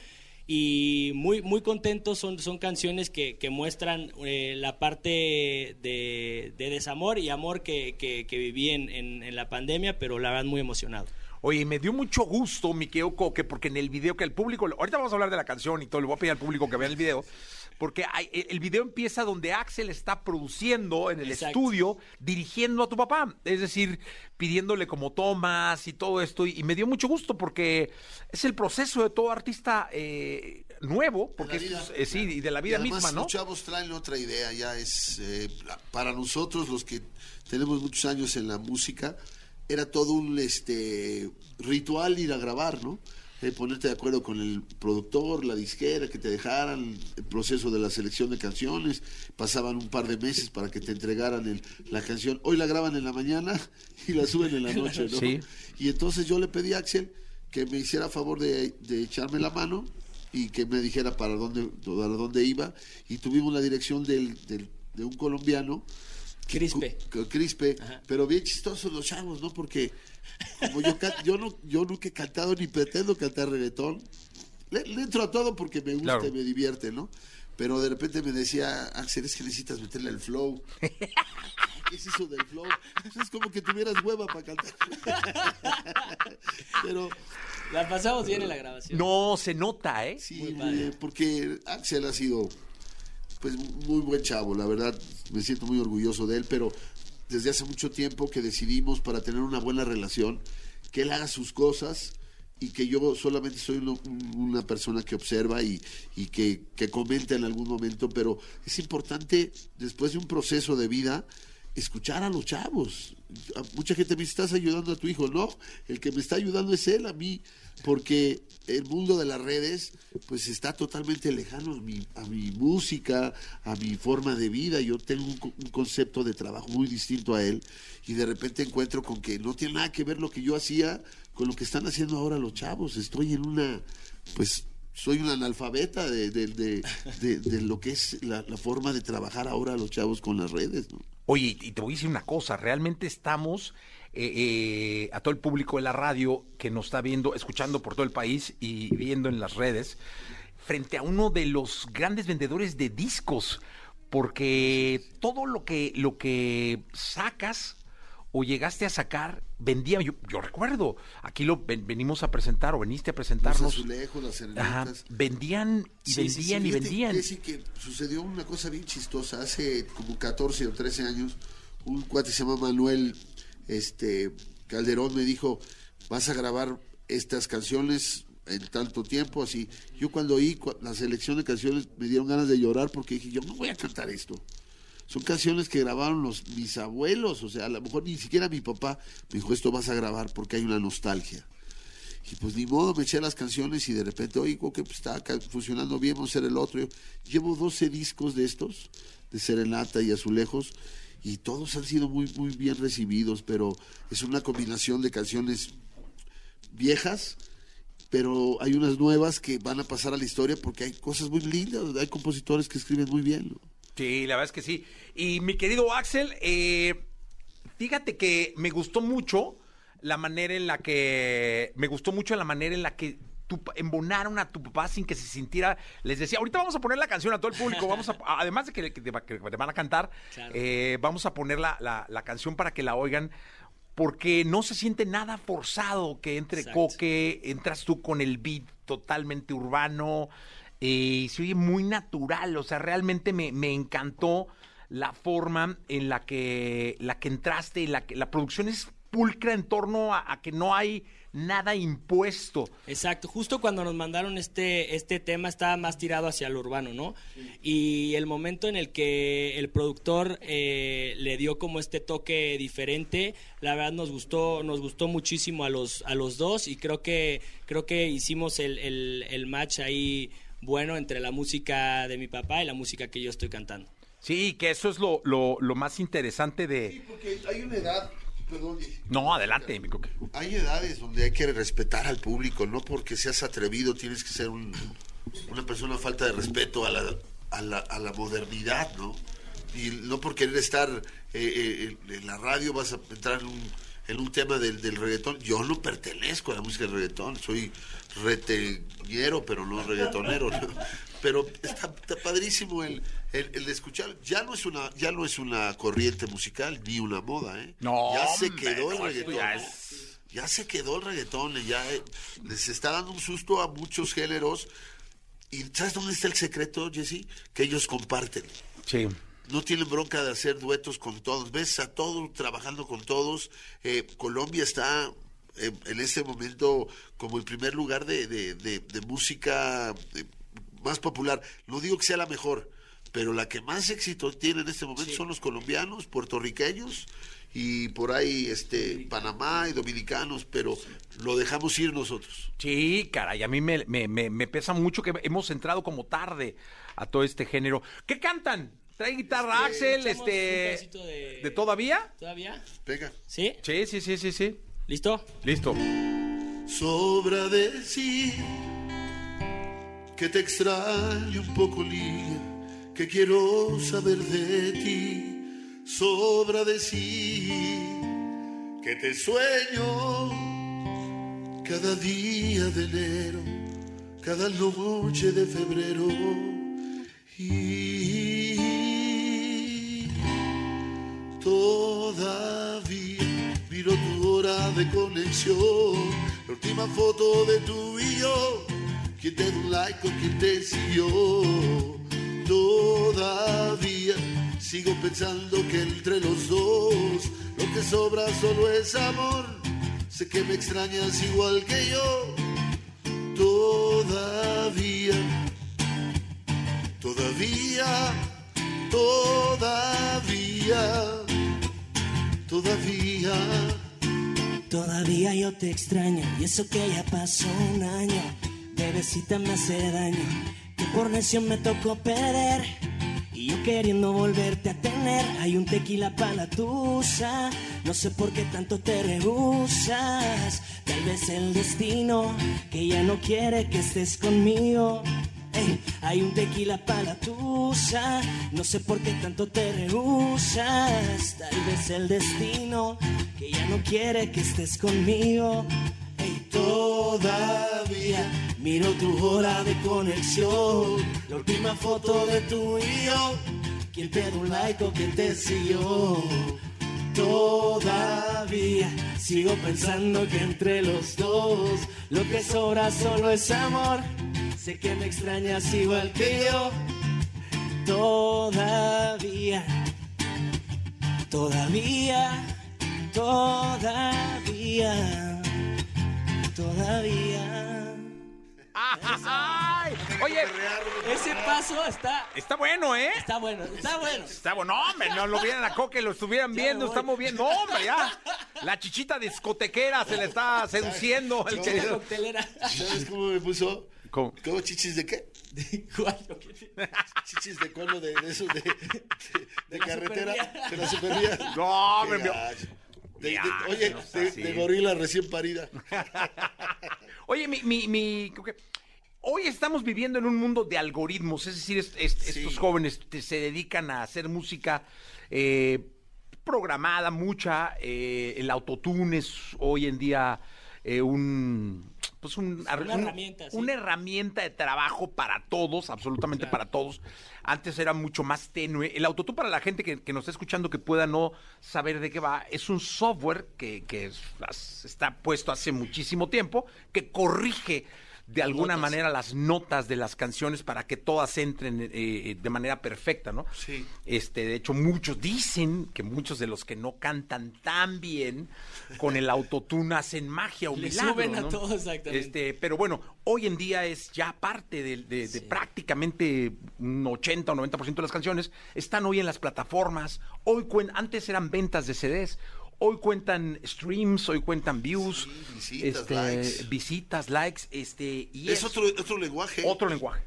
y muy muy contentos son son canciones que, que muestran eh, la parte de, de desamor y amor que, que, viví en, en, la pandemia pero la verdad muy emocionado. Oye, me dio mucho gusto, mi querido Coque, porque en el video que el público, ahorita vamos a hablar de la canción y todo, le voy a pedir al público que vea el video, porque hay- el video empieza donde Axel está produciendo en el Exacto. estudio, dirigiendo a tu papá, es decir, pidiéndole como tomas y todo esto, y, y me dio mucho gusto porque es el proceso de todo artista eh, nuevo, porque De la esto vida. es- eh, sí, y de la vida Y además, misma, ¿no? Los chavos traen otra idea, ya es eh, para nosotros los que tenemos muchos años en la música, era todo un este ritual ir a grabar, ¿no? Eh, ponerte de acuerdo con el productor, la disquera, que te dejaran el proceso de la selección de canciones, pasaban un par de meses para que te entregaran el- la canción. Hoy la graban en la mañana y la suben en la noche, ¿no? Sí. Y entonces yo le pedí a Axel que me hiciera favor de, de echarme la mano y que me dijera para dónde, para dónde iba. Y tuvimos la dirección del, del- de un colombiano. Crispe. Crispe, Ajá. pero bien chistosos los chavos, ¿no? Porque como yo, can- yo, no, yo nunca he cantado ni pretendo cantar reggaetón. Le, le entro a todo porque me gusta Claro. y me divierte, ¿no? Pero de repente me decía, Axel, es que necesitas meterle el flow. ¿Qué es eso del flow? Es como que tuvieras hueva para cantar. Pero la pasamos bien en la grabación No, se nota, ¿eh? sí, eh, porque Axel ha sido pues muy buen chavo, la verdad me siento muy orgulloso de él, pero desde hace mucho tiempo que decidimos para tener una buena relación, que él haga sus cosas y que yo solamente soy uno- un- una persona que observa y, y que, que comenta en algún momento, pero es importante después de un proceso de vida escuchar a los chavos. Mucha gente me estás ayudando a tu hijo. No, el que me está ayudando es él a mí, porque el mundo de las redes pues está totalmente lejano a mi, a mi música, a mi forma de vida. Yo tengo un, co- un concepto de trabajo muy distinto a él y de repente encuentro con que no tiene nada que ver lo que yo hacía con lo que están haciendo ahora los chavos. Estoy en una, pues soy un analfabeta de, de- de- de- de lo que es la, la forma de trabajar ahora los chavos con las redes. ¿no? Oye, y te voy a decir una cosa, realmente estamos eh, eh, a todo el público de la radio que nos está viendo, escuchando por todo el país y viendo en las redes, frente a uno de los grandes vendedores de discos, porque todo lo que, lo que sacas o llegaste a sacar, vendía, yo, yo recuerdo, aquí lo ven- venimos a presentar o veniste a Los presentarnos. azulejos, las serenatas. vendían y Sí, sí, sí, vendían y vendían. Jessy, que sucedió una cosa bien chistosa. Hace como 14 o 13 años, un cuate se llama Manuel este, Calderón me dijo, vas a grabar estas canciones en tanto tiempo, así. Yo cuando oí cua- la selección de canciones me dieron ganas de llorar porque dije, yo no voy a cantar esto. Son canciones que grabaron los mis abuelos, o sea, a lo mejor ni siquiera mi papá me dijo, esto vas a grabar porque hay una nostalgia. Y pues ni modo, me eché las canciones y de repente, oigo que pues, está funcionando bien, vamos a hacer el otro. Llevo 12 discos de estos, de Serenata y Azulejos, y todos han sido muy, muy bien recibidos, pero es una combinación de canciones viejas, pero hay unas nuevas que van a pasar a la historia porque hay cosas muy lindas, hay compositores que escriben muy bien. Sí, la verdad es que sí. Y mi querido Axel, eh, fíjate que me gustó mucho la manera en la que me gustó mucho la manera en la que tu, embonaron a tu papá sin que se sintiera. Les decía, ahorita vamos a poner la canción a todo el público. Vamos a, además de que, te, van a cantar, Claro. eh, vamos a poner la, la- la canción para que la oigan. Porque no se siente nada forzado que entre Exacto. Coque, entras tú con el beat totalmente urbano eh, y se oye muy natural. O sea, realmente me, me encantó la forma en la que, la que entraste, la, que, la producción es pulcra en torno a, a que no hay nada impuesto. Exacto, justo cuando nos mandaron este, este tema estaba más tirado hacia lo urbano, ¿no? Y el momento en el que el productor eh, le dio como este toque diferente, la verdad nos gustó, nos gustó muchísimo a los, a los dos y creo que, creo que hicimos el, el, el match ahí bueno entre la música de mi papá y la música que yo estoy cantando. Sí, que eso es lo, lo, lo más interesante de... Sí, porque hay una edad, perdón, No, adelante, mi coque. hay edades donde hay que respetar al público, no porque seas atrevido tienes que ser un- una persona falta de respeto a la, a la, a la modernidad, ¿no? Y no por querer estar eh, eh, en la radio vas a entrar en un, en un tema del, del reggaetón. Yo no pertenezco a la música del reggaetón, soy reteñero, pero no reggaetonero. ¿no? Pero está, está padrísimo el, el, el de escuchar. Ya no es una ya no es una corriente musical ni una moda, ¿eh? No, ya se hombre, quedó el reggaetón. ya Ya se quedó el reggaetón, y ya eh, les está dando un susto a muchos géneros. ¿Y sabes dónde está el secreto, Jesse? Que ellos comparten. Sí. No tienen bronca de hacer duetos con todos. Ves a todos trabajando con todos. Eh, Colombia está en este momento como el primer lugar de, de- de- de música eh, más popular. No digo que sea la mejor, pero la que más éxito tiene en este momento son los colombianos, puertorriqueños y por ahí este Panamá y dominicanos, pero lo dejamos ir nosotros. Sí, caray, a mí me, me, me, me pesa mucho que hemos entrado como tarde a todo este género. ¿Qué cantan? ¿Trae guitarra Axel? echamos un Este, de- ¿De todavía? ¿Todavía? Venga. ¿Sí? Sí, sí, sí, sí, sí. ¿Listo? Listo. Sobra decir que te extraño un poco, Lilia, que quiero saber de ti. Sobra decir que te sueño cada día de enero, cada noche de febrero. Y todavía tu hora de conexión, la última foto de tú y yo, quien te dio un like o quien te siguió. Todavía sigo pensando que entre los dos lo que sobra solo es amor. Sé que me extrañas igual que yo. Todavía, todavía, todavía, todavía. Todavía yo te extraño y eso que ya pasó un año, bebecita me hace daño, que por necio me tocó perder y yo queriendo volverte a tener, hay un tequila para la tusa, no sé por qué tanto te rehusas, tal vez el destino que ya no quiere que estés conmigo. Hay un tequila para la tusa, no sé por qué tanto te rehusas, tal vez el destino que ya no quiere que estés conmigo. Ey, todavía miro tu hora de conexión, la última foto de tú y yo, quien te da un like o quien te siguió. Todavía sigo pensando que entre los dos lo que sobra solo es amor. Sé que me extrañas igual que yo. Todavía, todavía, todavía, todavía. ¡Ay! Oye, Ese paso está, está bueno, ¿eh? está bueno, está bueno. Está bueno, no, hombre, no lo vieran a Coque, lo estuvieran Ya viendo, me voy. estamos viendo, no, hombre, ya. La chichita discotequera se le está seduciendo el La querido. coctelera. ¿Sabes cómo me puso? ¿Cómo? ¿Cómo chichis de qué? ¿Cuál? Chichis de cono de, de esos de, de, de carretera, supervía. de la supervía. No. De- de- Ya, oye, no de, de gorila recién parida. Oye, mi, mi, mi- hoy estamos viviendo en un mundo de algoritmos, es decir, es- es- Sí. estos jóvenes te- se dedican a hacer música eh, programada, mucha, eh, el autotune es hoy en día eh, un... Pues un, Una un- herramienta, sí. una herramienta de trabajo para todos, absolutamente Claro. para todos. Antes era mucho más tenue. El autotune, para la gente que, que nos está escuchando que pueda no saber de qué va, es un software que, que es- está puesto hace muchísimo tiempo, que corrige de alguna Notas. manera las notas de las canciones para que todas entren eh, de manera perfecta, ¿no? Sí. Este, de hecho, muchos dicen que muchos de los que no cantan tan bien con el autotune hacen magia o Le milagro, suben a ¿no? todo, exactamente. Este, pero bueno, hoy en día es ya parte de, de- de prácticamente un 80 o 90% de las canciones están hoy en las plataformas. Hoy antes eran ventas de CDs. Hoy cuentan streams, hoy cuentan views, Sí, visitas, este, likes. visitas, likes, este, y Es otro, otro lenguaje. otro lenguaje.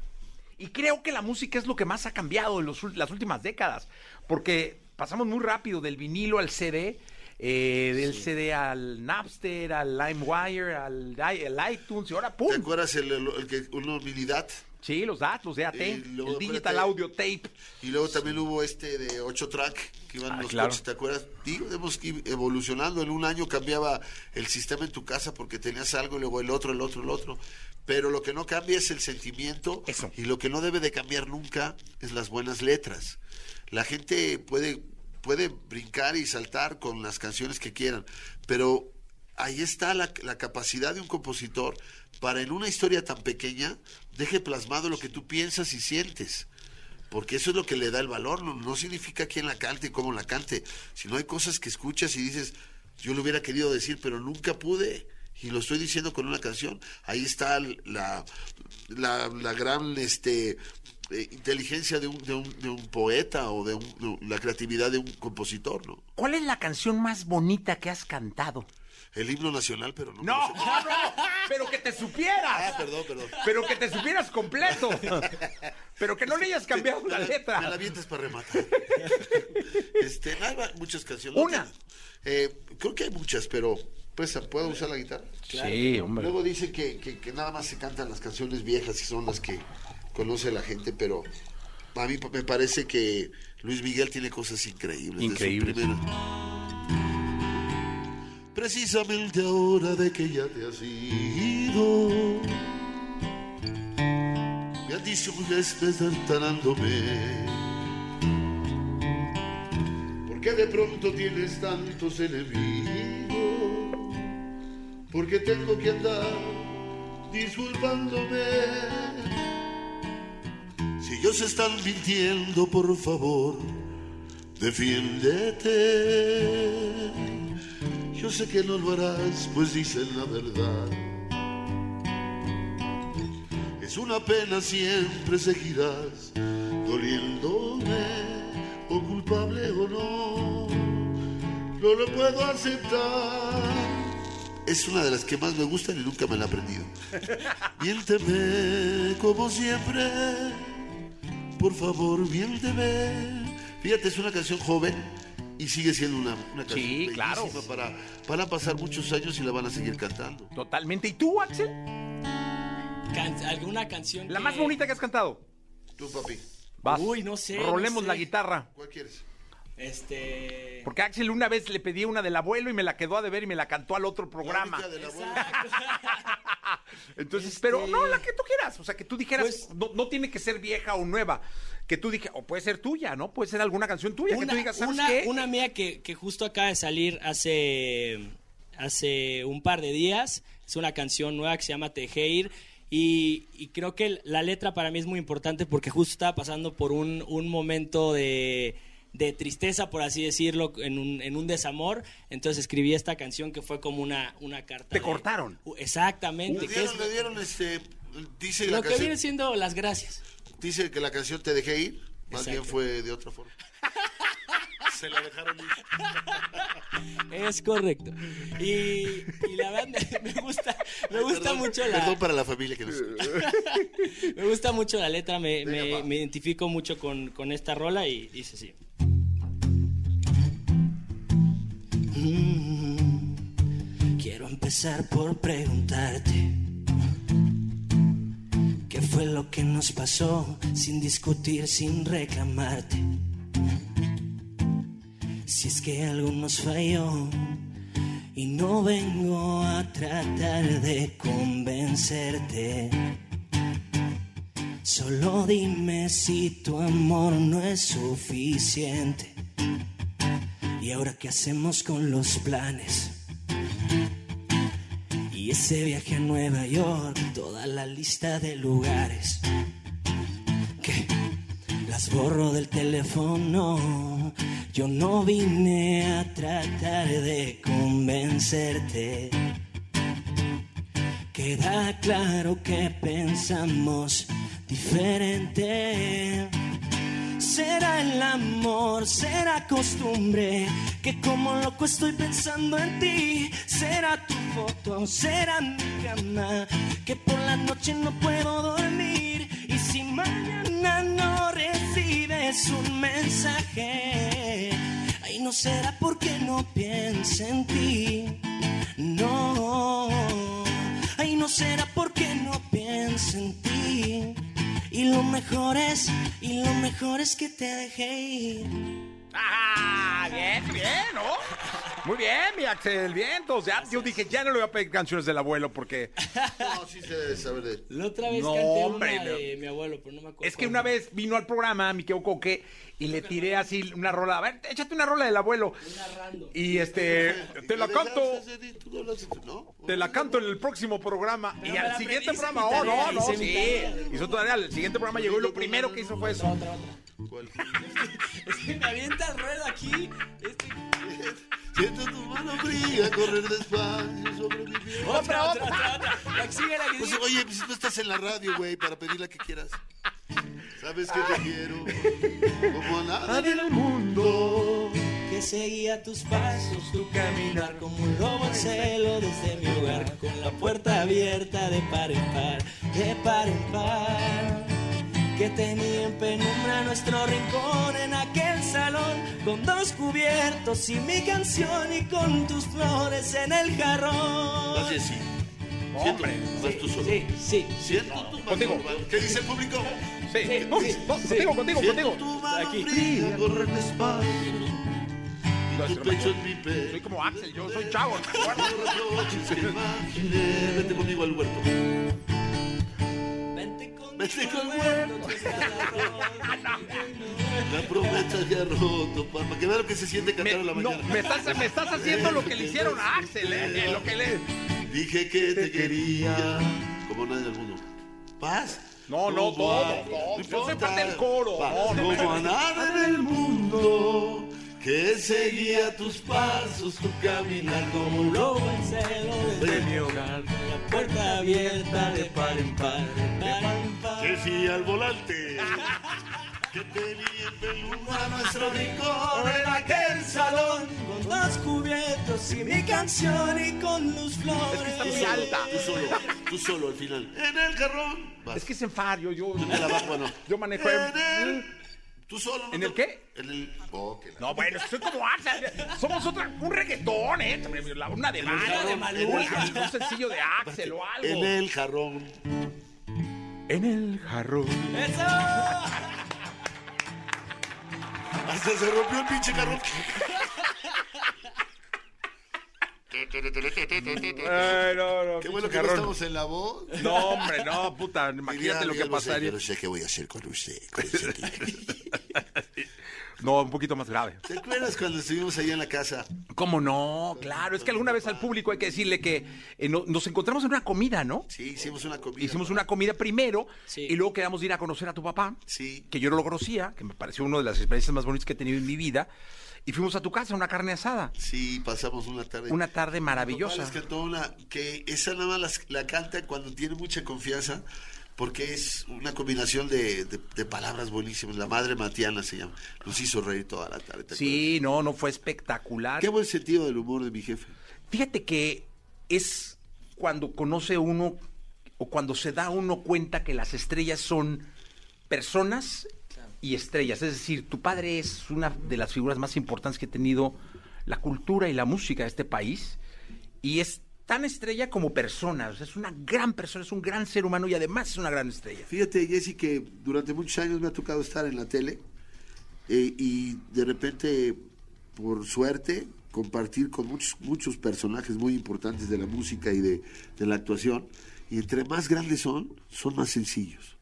Y creo que la música es lo que más ha cambiado en los las últimas décadas, porque pasamos muy rápido del vinilo al CD, eh, del CD al Napster, al LimeWire, al, al iTunes, y ahora ¿Te ¡pum! acuerdas el, el, el que una unidad? Sí, los DAT, los DAT, Y el Digital espérate. Audio Tape. Y luego también hubo este de 8 track que iban Ah, los claro. coches, ¿te acuerdas? Digo, hemos evolucionando. En un año cambiaba el sistema en tu casa porque tenías algo y luego el otro, el otro, el otro. Pero lo que no cambia es el sentimiento Eso. y lo que no debe de cambiar nunca es las buenas letras. La gente puede, puede brincar y saltar con las canciones que quieran, pero ahí está la, la capacidad de un compositor para en una historia tan pequeña deje plasmado lo que tú piensas y sientes. Porque eso es lo que le da el valor, no, significa quién la cante y cómo la cante, sino hay cosas que escuchas y dices, yo lo hubiera querido decir, pero nunca pude, y lo estoy diciendo con una canción. Ahí está la, la, la gran este, eh, inteligencia de un, poeta o de, un- la creatividad de un compositor. ¿Cuál es la canción más bonita que has cantado? El himno nacional, pero no. No, me no, no, pero que te supieras. Ah, perdón, perdón. Pero que te supieras completo. Pero que no le hayas cambiado la Me letra. la avientas para rematar. este, va- muchas canciones. Una. eh, creo que hay muchas, pero pues ¿puedo usar la guitarra? Sí, hombre. Luego dice que, que- que nada más se cantan las canciones viejas y son las que conoce la gente, pero a mí me parece que Luis Miguel tiene cosas increíbles. de su Increíbles. primera- Precisamente ahora de que ya te has ido, me han dicho estás destartanándome. ¿Por qué de pronto tienes tantos enemigos? ¿Por qué tengo que andar disculpándome? Si ellos están mintiendo, por favor, defiéndete. Yo sé que no lo harás, pues dicen la verdad. Es una pena, siempre seguirás doliéndome, o culpable o no, no lo puedo aceptar. Es una de las que más me gustan y nunca me la he aprendido. Miénteme como siempre, por favor, miénteme. Fíjate, es una canción joven y sigue siendo una, una canción Sí, claro. Para, van a pasar muchos años y la van a seguir cantando. Totalmente. ¿Y tú, Axel? Can- ¿Alguna canción La que- más bonita que has cantado. Tú, papi, Vas. Uy, no sé, no Rolemos sé. la guitarra. ¿cuál quieres? Este... Porque Axel una vez le pedí una del abuelo y me la quedó a deber y me la cantó al otro programa. La. Entonces, Este- pero no, la que tú quieras. O sea, que tú dijeras, Pues- no, no tiene que ser vieja o nueva. Que tú dijeras, o puede ser tuya, ¿no? Puede ser alguna canción tuya. que tú digas, ¿sabes una, qué? una mía que, que justo acaba de salir hace, hace un par de días. Es una canción nueva que se llama Tejeir. Y, y creo que la letra para mí es muy importante porque justo estaba pasando por un, un momento de, de tristeza, por así decirlo, en un, en un desamor. Entonces escribí esta canción que fue como una, una carta. Te de- cortaron. Uh, Exactamente. Le que dieron, es le dieron este. Dice, la lo que canción- viene siendo las gracias. dice que la canción te dejé ir. Más Exacto. bien fue de otra forma. Se la dejaron ir. Es correcto. Y, y la verdad me, gusta, me gusta Perdón, mucho la... Perdón para la familia que nos. Me gusta mucho la letra, me, me- identifico mucho con, con esta rola y dice así. Quiero empezar por preguntarte qué fue lo que nos pasó sin discutir, sin reclamarte. Si es que algo nos falló y no vengo a tratar de convencerte. Solo dime si tu amor no es suficiente. ¿Y ahora qué hacemos con los planes? Y ese viaje a Nueva York, toda la lista de lugares que las borro del teléfono. Yo no vine a tratar de convencerte. Queda claro que pensamos diferente. Será el amor, será costumbre, que como loco estoy pensando en ti. Será tu foto, será mi cama, que por la noche no puedo dormir. Y si mañana no recibes un mensaje, ahí no será porque no piense en ti. No, ahí no será porque no piense en ti. Y lo mejor es, y lo mejor es que te dejé ir. ¡Ah! Bien, bien, ¿no? Muy bien, mi Axel, bien. Entonces, ya, yo dije, ya no le voy a pedir canciones del abuelo porque. No, sí se debe saber de. La otra vez No, canté hombre, una de mi abuelo, pero no me acuerdo. Es que una vez vino al programa, mi Keo Coque, y le tiré así una rola. A ver, échate una rola del abuelo. Y este, te la canto. Tú no lo haces, ¿no? Te la canto en el próximo programa. Pero y al siguiente programa, oh, no, tarea, no, hice mi sí. tarea. Hizo todavía. El siguiente programa llegó y lo primero que hizo fue eso. Otra, otra. ¿Cuál? Es que me avienta el aquí. Este... Siento tu mano fría correr despacio sobre mi piel. Otra, otra, otra, otra. La que sigue, la que Pues, sigue. oye, pues si tú estás en la radio, güey, para pedir la que quieras. Sabes que te quiero como a nadie en el mundo. que seguía tus pasos, tu caminar como un lobo en celo desde mi hogar, con la puerta abierta de par en par, de par en par. Que tenía en penumbra nuestro rincón en aquel salón, con dos cubiertos y mi canción y con tus flores en el jarrón. Más así. Siento, más tú solo. Sí, sí, Siento tu mano. Contigo. ¿Qué dice el público? Sí, no, no, contigo, contigo, Siento contigo. tu mano Aquí. fría correr despacio. Y tu pecho en mi Soy como Axel, yo soy chavo. Vete conmigo al huerto. El huerto. La promesa ya ha roto, pa- para que vea lo que se siente cantar Me, a la no, mañana. me estás, me estás haciendo lo que le hicieron a Axel, eh, eh, lo que le... Dije que te quería como nadie del mundo. Paz. No, no, todo, a- todo. Yo soy parte del coro. Paz. No, no, como no. a nada en el mundo que seguía tus pasos, tu caminar como un lobo. lobo en celo desde mi hogar, con la puerta abierta de par en par, de par sí al volante. que tenía en penumbra nuestro rincón en aquel salón. Con dos cubiertos y mi canción y con luz flores. Es que está muy alta. Tú solo, tú solo al final. En el jarrón. Vas. Es que es en far, yo, yo, te la yo manejo... En el... Tú solo. ¿no ¿En te- el qué? En el... Oh, que la- No, bueno, soy como Axel. Somos otra, un reggaetón, ¿eh? Una de Maluma, de Maluma. un sencillo de Axel o algo. En el jarrón. En el jarrón. ¡Eso! Hasta se rompió el pinche jarrón. Ay, no, no, Qué bueno que no jarrón. estamos en la voz. No, hombre, no, puta, imagínate lo que pasaría. Yo no sé qué voy a hacer con usted. con ese. No, un poquito más grave. ¿Te acuerdas cuando estuvimos allá en la casa? ¿Cómo no? Claro, es que alguna vez al público hay que decirle que eh, no- nos encontramos en una comida, ¿no? Sí, hicimos una comida. Hicimos una comida primero Sí. y luego quedamos de ir a conocer a tu papá, Sí. que yo no lo conocía, que me pareció una de las experiencias más bonitas que he tenido en mi vida. Y fuimos a tu casa, una carne asada. Sí, pasamos una tarde. Una tarde maravillosa. Les cantó una que esa nada más las- la, canta cuando tiene mucha confianza, porque es una combinación de, de- de palabras buenísimas. La madre Matiana se llama. Nos hizo reír toda la tarde. ¿te Sí, no, no fue espectacular. Qué buen sentido del humor de mi jefe. Fíjate que es cuando conoce uno o cuando se da uno cuenta que las estrellas son personas y estrellas. Es decir, tu padre es una de las figuras más importantes que ha tenido la cultura y la música de este país y es tan estrella como persona. O sea, es una gran persona, es un gran ser humano y además es una gran estrella. Fíjate, Jessy, que durante muchos años me ha tocado estar en la tele eh, y de repente, por suerte, compartir con muchos, muchos personajes muy importantes de la música y de, de la actuación. Y entre más grandes son, son más sencillos.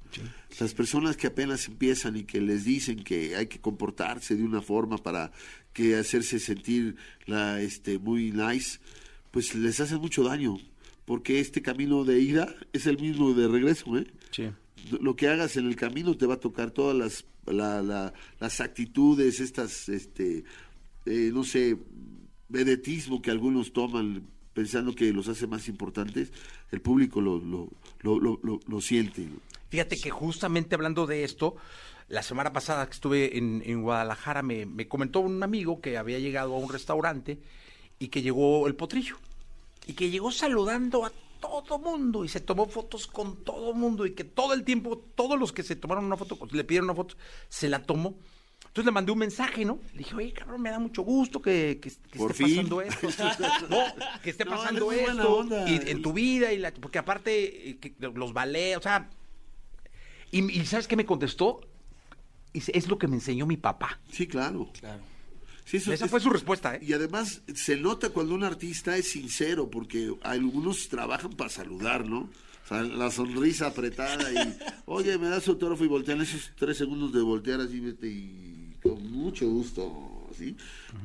Las personas que apenas empiezan y que les dicen que hay que comportarse de una forma para que hacerse sentir la, este, muy nice, pues les hacen mucho daño porque este camino de ida es el mismo de regreso, ¿eh? Sí. Lo que hagas en el camino te va a tocar todas las, la- la- las actitudes, estas, este, eh, no sé, vedetismo que algunos toman pensando que los hace más importantes, el público lo, lo, lo, lo, lo- lo siente. Fíjate que justamente hablando de esto, la semana pasada que estuve en, en Guadalajara me, me comentó un amigo que había llegado a un restaurante y que llegó el potrillo. Y que llegó saludando a todo mundo y se tomó fotos con todo mundo y que todo el tiempo, todos los que se tomaron una foto, le pidieron una foto, se la tomó. Entonces le mandé un mensaje, ¿no? Le dije, oye, cabrón, me da mucho gusto que, que- que esté fin. pasando esto. No, que esté No, pasando esto y, en tu vida. y la, Porque aparte, eh, que los ballet, o sea... Y, y ¿sabes qué me contestó? Dice, es lo que me enseñó mi papá. Sí, claro. Claro. Sí, eso- Esa es- fue su respuesta, ¿eh? Y además se nota cuando un artista es sincero, porque algunos trabajan para saludar, ¿no? O sea, la sonrisa apretada y, oye, me das autógrafo y voltean esos tres segundos de voltear así, vete y con mucho gusto, ¿sí?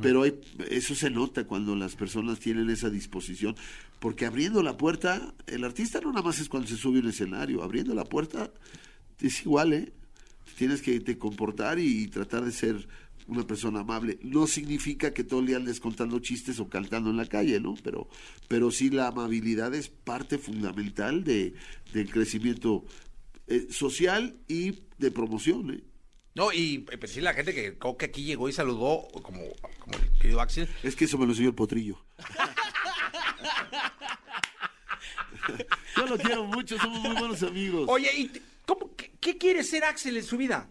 Pero hay- eso se nota cuando las personas tienen esa disposición, porque abriendo la puerta, el artista no nada más es cuando se sube un escenario, abriendo la puerta es igual, ¿eh? Tienes que te comportar y tratar de ser una persona amable. No significa que todo el día andes contando chistes o cantando en la calle, ¿no? Pero, pero sí la amabilidad es parte fundamental de, del crecimiento eh, social y de promoción, ¿eh? No, y eh, pues, sí, la gente que, que aquí llegó y saludó, como, como el querido Axel. Es que eso me lo enseñó el potrillo. Yo lo quiero mucho, somos muy buenos amigos. Oye, ¿y cómo, qué, qué quiere ser Axel en su vida?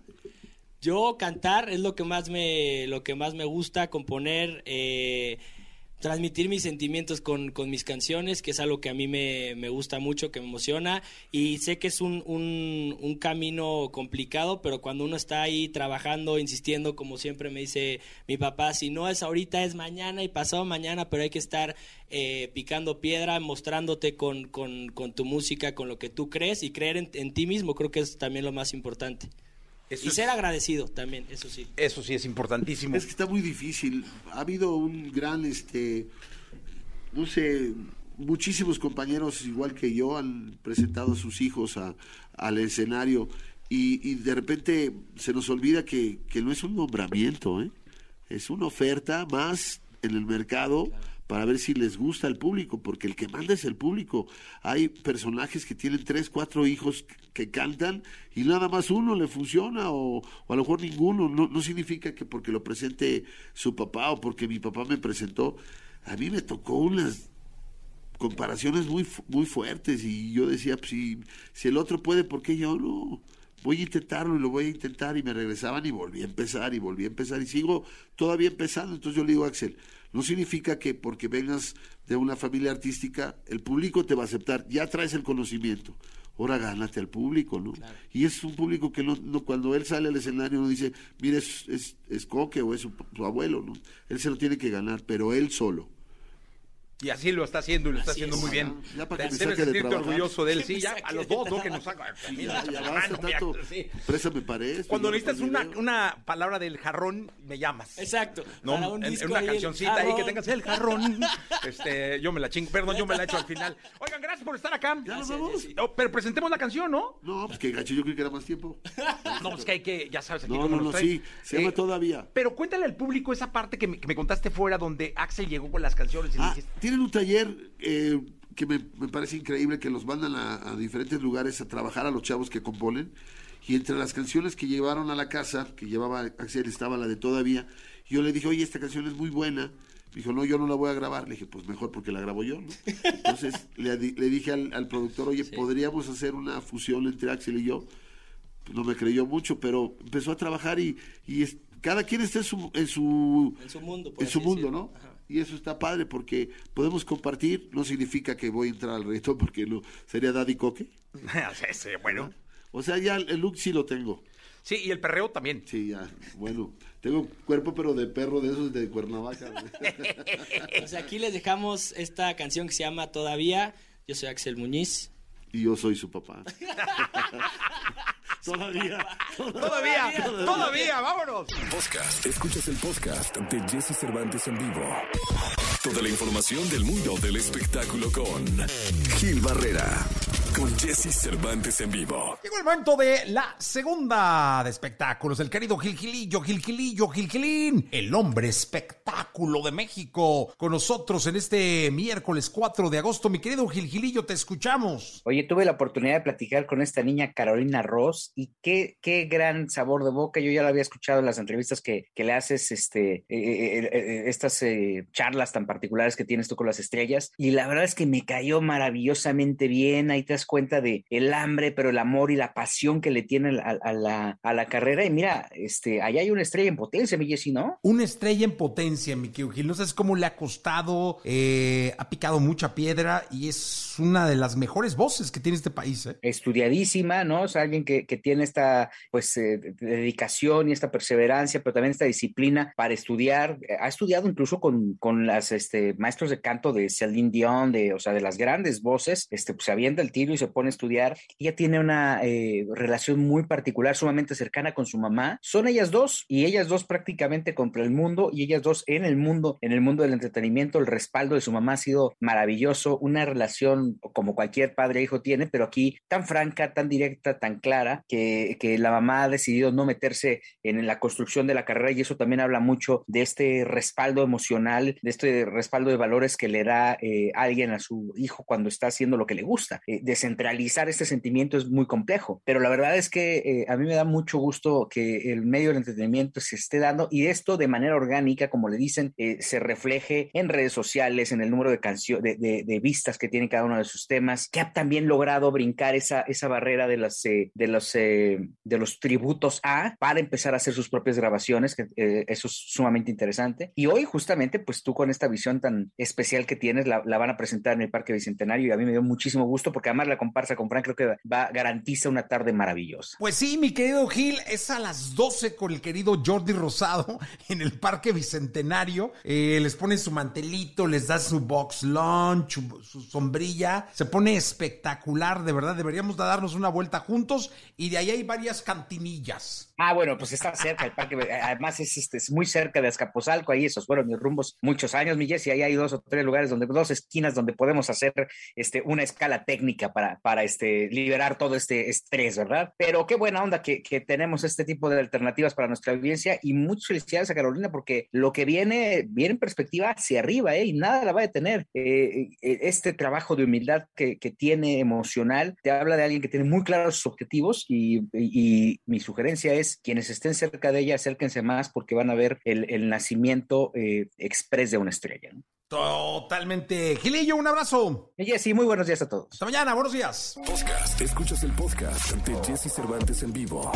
Yo cantar es lo que más me, lo que más me gusta, componer, eh, transmitir mis sentimientos con, con mis canciones, que es algo que a mí me, me gusta mucho, que me emociona. Y sé que es un, un, un camino complicado, pero cuando uno está ahí trabajando, insistiendo, como siempre me dice mi papá, si no es ahorita, es mañana y pasado mañana, pero hay que estar eh, picando piedra, mostrándote con, con, con tu música, con lo que tú crees y creer en, en ti mismo, creo que es también lo más importante. Eso y es- ser agradecido también, eso sí. Eso sí es importantísimo. Es que está muy difícil. Ha habido un gran, este, no sé, muchísimos compañeros igual que yo han presentado a sus hijos a- al escenario y, y de repente se nos olvida que, que no es un nombramiento, ¿eh? es una oferta más en el mercado para ver si les gusta al público, porque el que manda es el público. Hay personajes que tienen tres, cuatro hijos que cantan y nada más uno le funciona o, o a lo mejor ninguno. No, no significa que porque lo presente su papá o porque mi papá me presentó. A mí me tocó unas comparaciones muy, muy fuertes y yo decía, pues, si, si el otro puede, ¿por qué yo no? Voy a intentarlo y lo voy a intentar y me regresaban y volví a empezar y volví a empezar y sigo todavía empezando. Entonces yo le digo a Axel, no significa que porque vengas de una familia artística, el público te va a aceptar, ya traes el conocimiento. Ahora gánate al público, ¿no? Y es un público que no, no cuando él sale al escenario no dice, mire, es, es, es Coque o es su, su abuelo, ¿no? Él se lo tiene que ganar, pero él solo. Y así lo está haciendo y lo está haciendo es. muy bien. Ya para que Debes sentirte orgulloso de él. Sí, ya a los dos, ¿no? Que nos haga. Ya, ya basta tanto. sí. Présame para esto. Cuando necesitas una, una palabra del jarrón, me llamas. Exacto. No, para un en, una ahí, cancioncita ahí que tengas el jarrón. Este, yo me la chingo, perdón, yo me la echo al final. Oigan, gracias por estar acá. ¿Ya nos vamos? Oh, pero presentemos la canción, ¿no? No, pues que gacho, yo creí que era más tiempo. No, pues que hay que, ya sabes aquí No, no, no, sí, se llama Todavía. Pero cuéntale al público esa parte que me, que me contaste fuera donde Axel llegó con las canciones y le Ah, dijiste, tienen un taller eh, que me, me parece increíble que los mandan a, a diferentes lugares a trabajar a los chavos que componen. Y entre las canciones que llevaron a la casa, que llevaba Axel, estaba la de Todavía. Yo le dije, oye, esta canción es muy buena. Me dijo, no, yo no la voy a grabar. Le dije, pues mejor porque la grabo yo, ¿no? Entonces le, di- le dije al, al productor, oye, ¿podríamos hacer una fusión entre Axel y yo? Pues no me creyó mucho, pero empezó a trabajar y, y es- cada quien está en su, en su, En su mundo, en su mundo. ¿no? Ajá. Y eso está padre porque podemos compartir, no significa que voy a entrar al reto porque no, sería Daddy Coque. Sí, sí, bueno. O sea, ya el look sí lo tengo. Sí, y el perreo también. Sí, ya, bueno, tengo cuerpo pero de perro de esos de Cuernavaca. Pues aquí les dejamos esta canción que se llama Todavía. Yo soy Axel Muñiz. Y yo soy su papá. Todavía. Todavía, todavía, vámonos. Podcast. Escuchas el podcast de Jesse Cervantes en vivo. Toda la información del mundo del espectáculo con Gil Barrera, con Jesse Cervantes en vivo. Llegó el momento de la segunda de espectáculos. El querido Gil Gilillo, Gil Gilillo, Gil Gilín, el hombre espectáculo de México. Con nosotros en este miércoles 4 de agosto. Mi querido Gil Gilillo, te escuchamos. Oye, tuve la oportunidad de platicar con esta niña Carolina Ross y qué, qué gran sabor de boca. Yo ya la había escuchado en las entrevistas que, que le haces, este, eh, eh, eh, estas eh, charlas tan particulares que tienes tú con las estrellas. Y la verdad es que me cayó maravillosamente bien. Ahí te das cuenta de el hambre, pero el amor y la pasión que le tiene a, a la, a la carrera. Y mira, este, allá hay una estrella en potencia, mi Jessy, ¿no? Una estrella en potencia, mi Gil. No sabes cómo le ha costado, eh, ha picado mucha piedra y es una de las mejores voces que tiene este país. ¿eh? estudiadísima, ¿no? O sea, alguien que, que tiene esta, pues, eh, dedicación y esta perseverancia, pero también esta disciplina para estudiar. Ha estudiado incluso con, con las este, maestros de canto de Celine Dion, de, o sea, de las grandes voces, este, pues se avienta el tiro y se pone a estudiar. Ella tiene una eh, relación muy particular, sumamente cercana con su mamá. Son ellas dos y ellas dos prácticamente contra el mundo y ellas dos en el mundo, en el mundo del entretenimiento. El respaldo de su mamá ha sido maravilloso, una relación como cualquier padre e hijo tiene, pero aquí tan franca, tan directa, tan clara, que, que la mamá ha decidido no meterse en la construcción de la carrera y eso también habla mucho de este respaldo emocional, de este respaldo de valores que le da eh, alguien a su hijo cuando está haciendo lo que le gusta. Eh, descentralizar este sentimiento es muy complejo, pero la verdad es que eh, a mí me da mucho gusto que el medio del entretenimiento se esté dando y esto de manera orgánica, como le dicen, eh, se refleje en redes sociales, en el número de, de, de, de, vistas que tiene cada uno de sus temas, que ha también logrado brincar esa, esa barrera de, las, eh, de, los, eh, de los tributos a para empezar a hacer sus propias grabaciones, que eh, eso es sumamente interesante. Y hoy justamente, pues tú con esta visión tan especial que tienes, la, la, van a presentar en el Parque Bicentenario y a mí me dio muchísimo gusto porque además la comparsa con Frank creo que va, garantiza una tarde maravillosa. Pues sí, mi querido Gil, es a las 12 con el querido Jordi Rosado en el Parque Bicentenario. Eh, les ponen su mantelito, les da su box lunch, su, sombrilla. Se pone espectacular, de verdad. Deberíamos darnos una vuelta juntos y de ahí hay varias cantinillas. Ah, bueno, pues está cerca el parque. Además, es, este, es muy cerca de Azcapotzalco. Ahí esos fueron mis rumbos muchos años, mi Jessy. Ahí hay dos o tres lugares donde, dos esquinas donde podemos hacer este, una escala técnica para, para este, liberar todo este estrés, ¿verdad? Pero qué buena onda que, tenemos este tipo de alternativas para nuestra audiencia y muchas felicidades a Carolina porque lo que viene, viene en perspectiva hacia arriba, ¿eh? Y nada la va a detener. Eh, este trabajo de humildad que, tiene emocional te habla de alguien que tiene muy claros sus objetivos y, mi sugerencia es quienes estén cerca de ella, acérquense más porque van a ver el, el nacimiento eh, express de una estrella. ¿no? Totalmente. Gilillo, un abrazo. Jessy, muy buenos días a todos. Hasta mañana, buenos días. Podcast. Escuchas el podcast de Jesse Cervantes en vivo.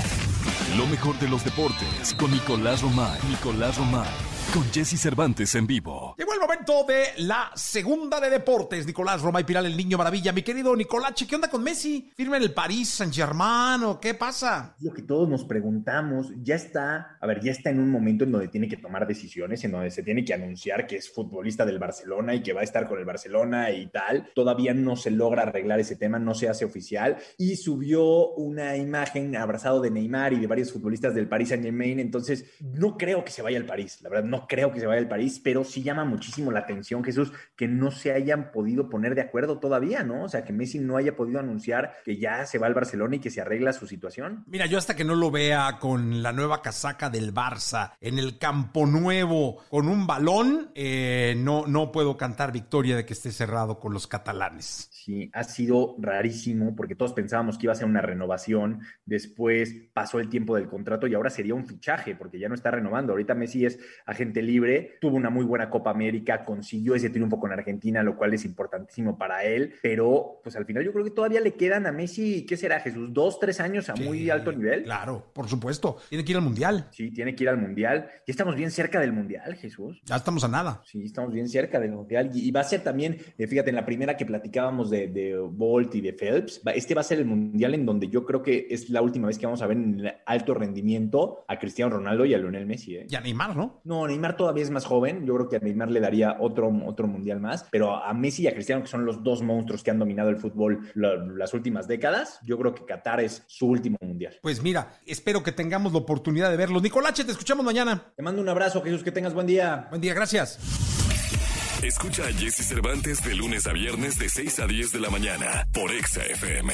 Lo mejor de los deportes con Nicolás Romay. Nicolás Romay. Con Jesse Cervantes en vivo. Llegó el momento de la segunda de deportes. Nicolás Romay Piral, el niño maravilla. Mi querido Nicolache, ¿qué onda con Messi? ¿Firma en el París Saint-Germain o qué pasa? Lo que todos nos preguntamos, ya está, a ver, ya está en un momento en donde tiene que tomar decisiones, en donde se tiene que anunciar que es futbolista del Barcelona y que va a estar con el Barcelona y tal. Todavía no se logra arreglar ese tema, no se hace oficial. Y subió una imagen abrazado de Neymar y de varios futbolistas del Paris Saint-Germain. Entonces, no creo que se vaya al París, la verdad, no creo que se vaya al París, pero sí llama muchísimo la atención, Jesús, que no se hayan podido poner de acuerdo todavía, ¿no? O sea, que Messi no haya podido anunciar que ya se va al Barcelona y que se arregla su situación. Mira, yo hasta que no lo vea con la nueva casaca del Barça, en el campo nuevo, con un balón, eh, no, no puedo cantar victoria de que esté cerrado con los catalanes. Sí, ha sido rarísimo porque todos pensábamos que iba a ser una renovación, después pasó el tiempo del contrato y ahora sería un fichaje porque ya no está renovando. Ahorita Messi es agente libre, tuvo una muy buena Copa América, consiguió ese triunfo con Argentina, lo cual es importantísimo para él, pero pues al final yo creo que todavía le quedan a Messi, ¿qué será Jesús? ¿Dos, tres años a sí, muy alto nivel? Claro, por supuesto. Tiene que ir al Mundial. Sí, tiene que ir al Mundial. Ya estamos bien cerca del Mundial, Jesús. Ya estamos a nada. Sí, estamos bien cerca del Mundial y, va a ser también, eh, fíjate, en la primera que platicábamos de, de Bolt y de Phelps, este va a ser el Mundial en donde yo creo que es la última vez que vamos a ver en alto rendimiento a Cristiano Ronaldo y a Lionel Messi. ¿eh? Y a Neymar, ¿no? No, Neymar todavía es más joven. Yo creo que a Neymar le daría otro, otro Mundial más, pero a Messi y a Cristiano, que son los dos monstruos que han dominado el fútbol la, las últimas décadas, yo creo que Qatar es su último Mundial. Pues mira, espero que tengamos la oportunidad de verlos. Nicolache, te escuchamos mañana. Te mando un abrazo, Jesús, que tengas buen día. Buen día, gracias. Escucha a Jesse Cervantes de lunes a viernes de 6 a 10 de la mañana por Exa FM.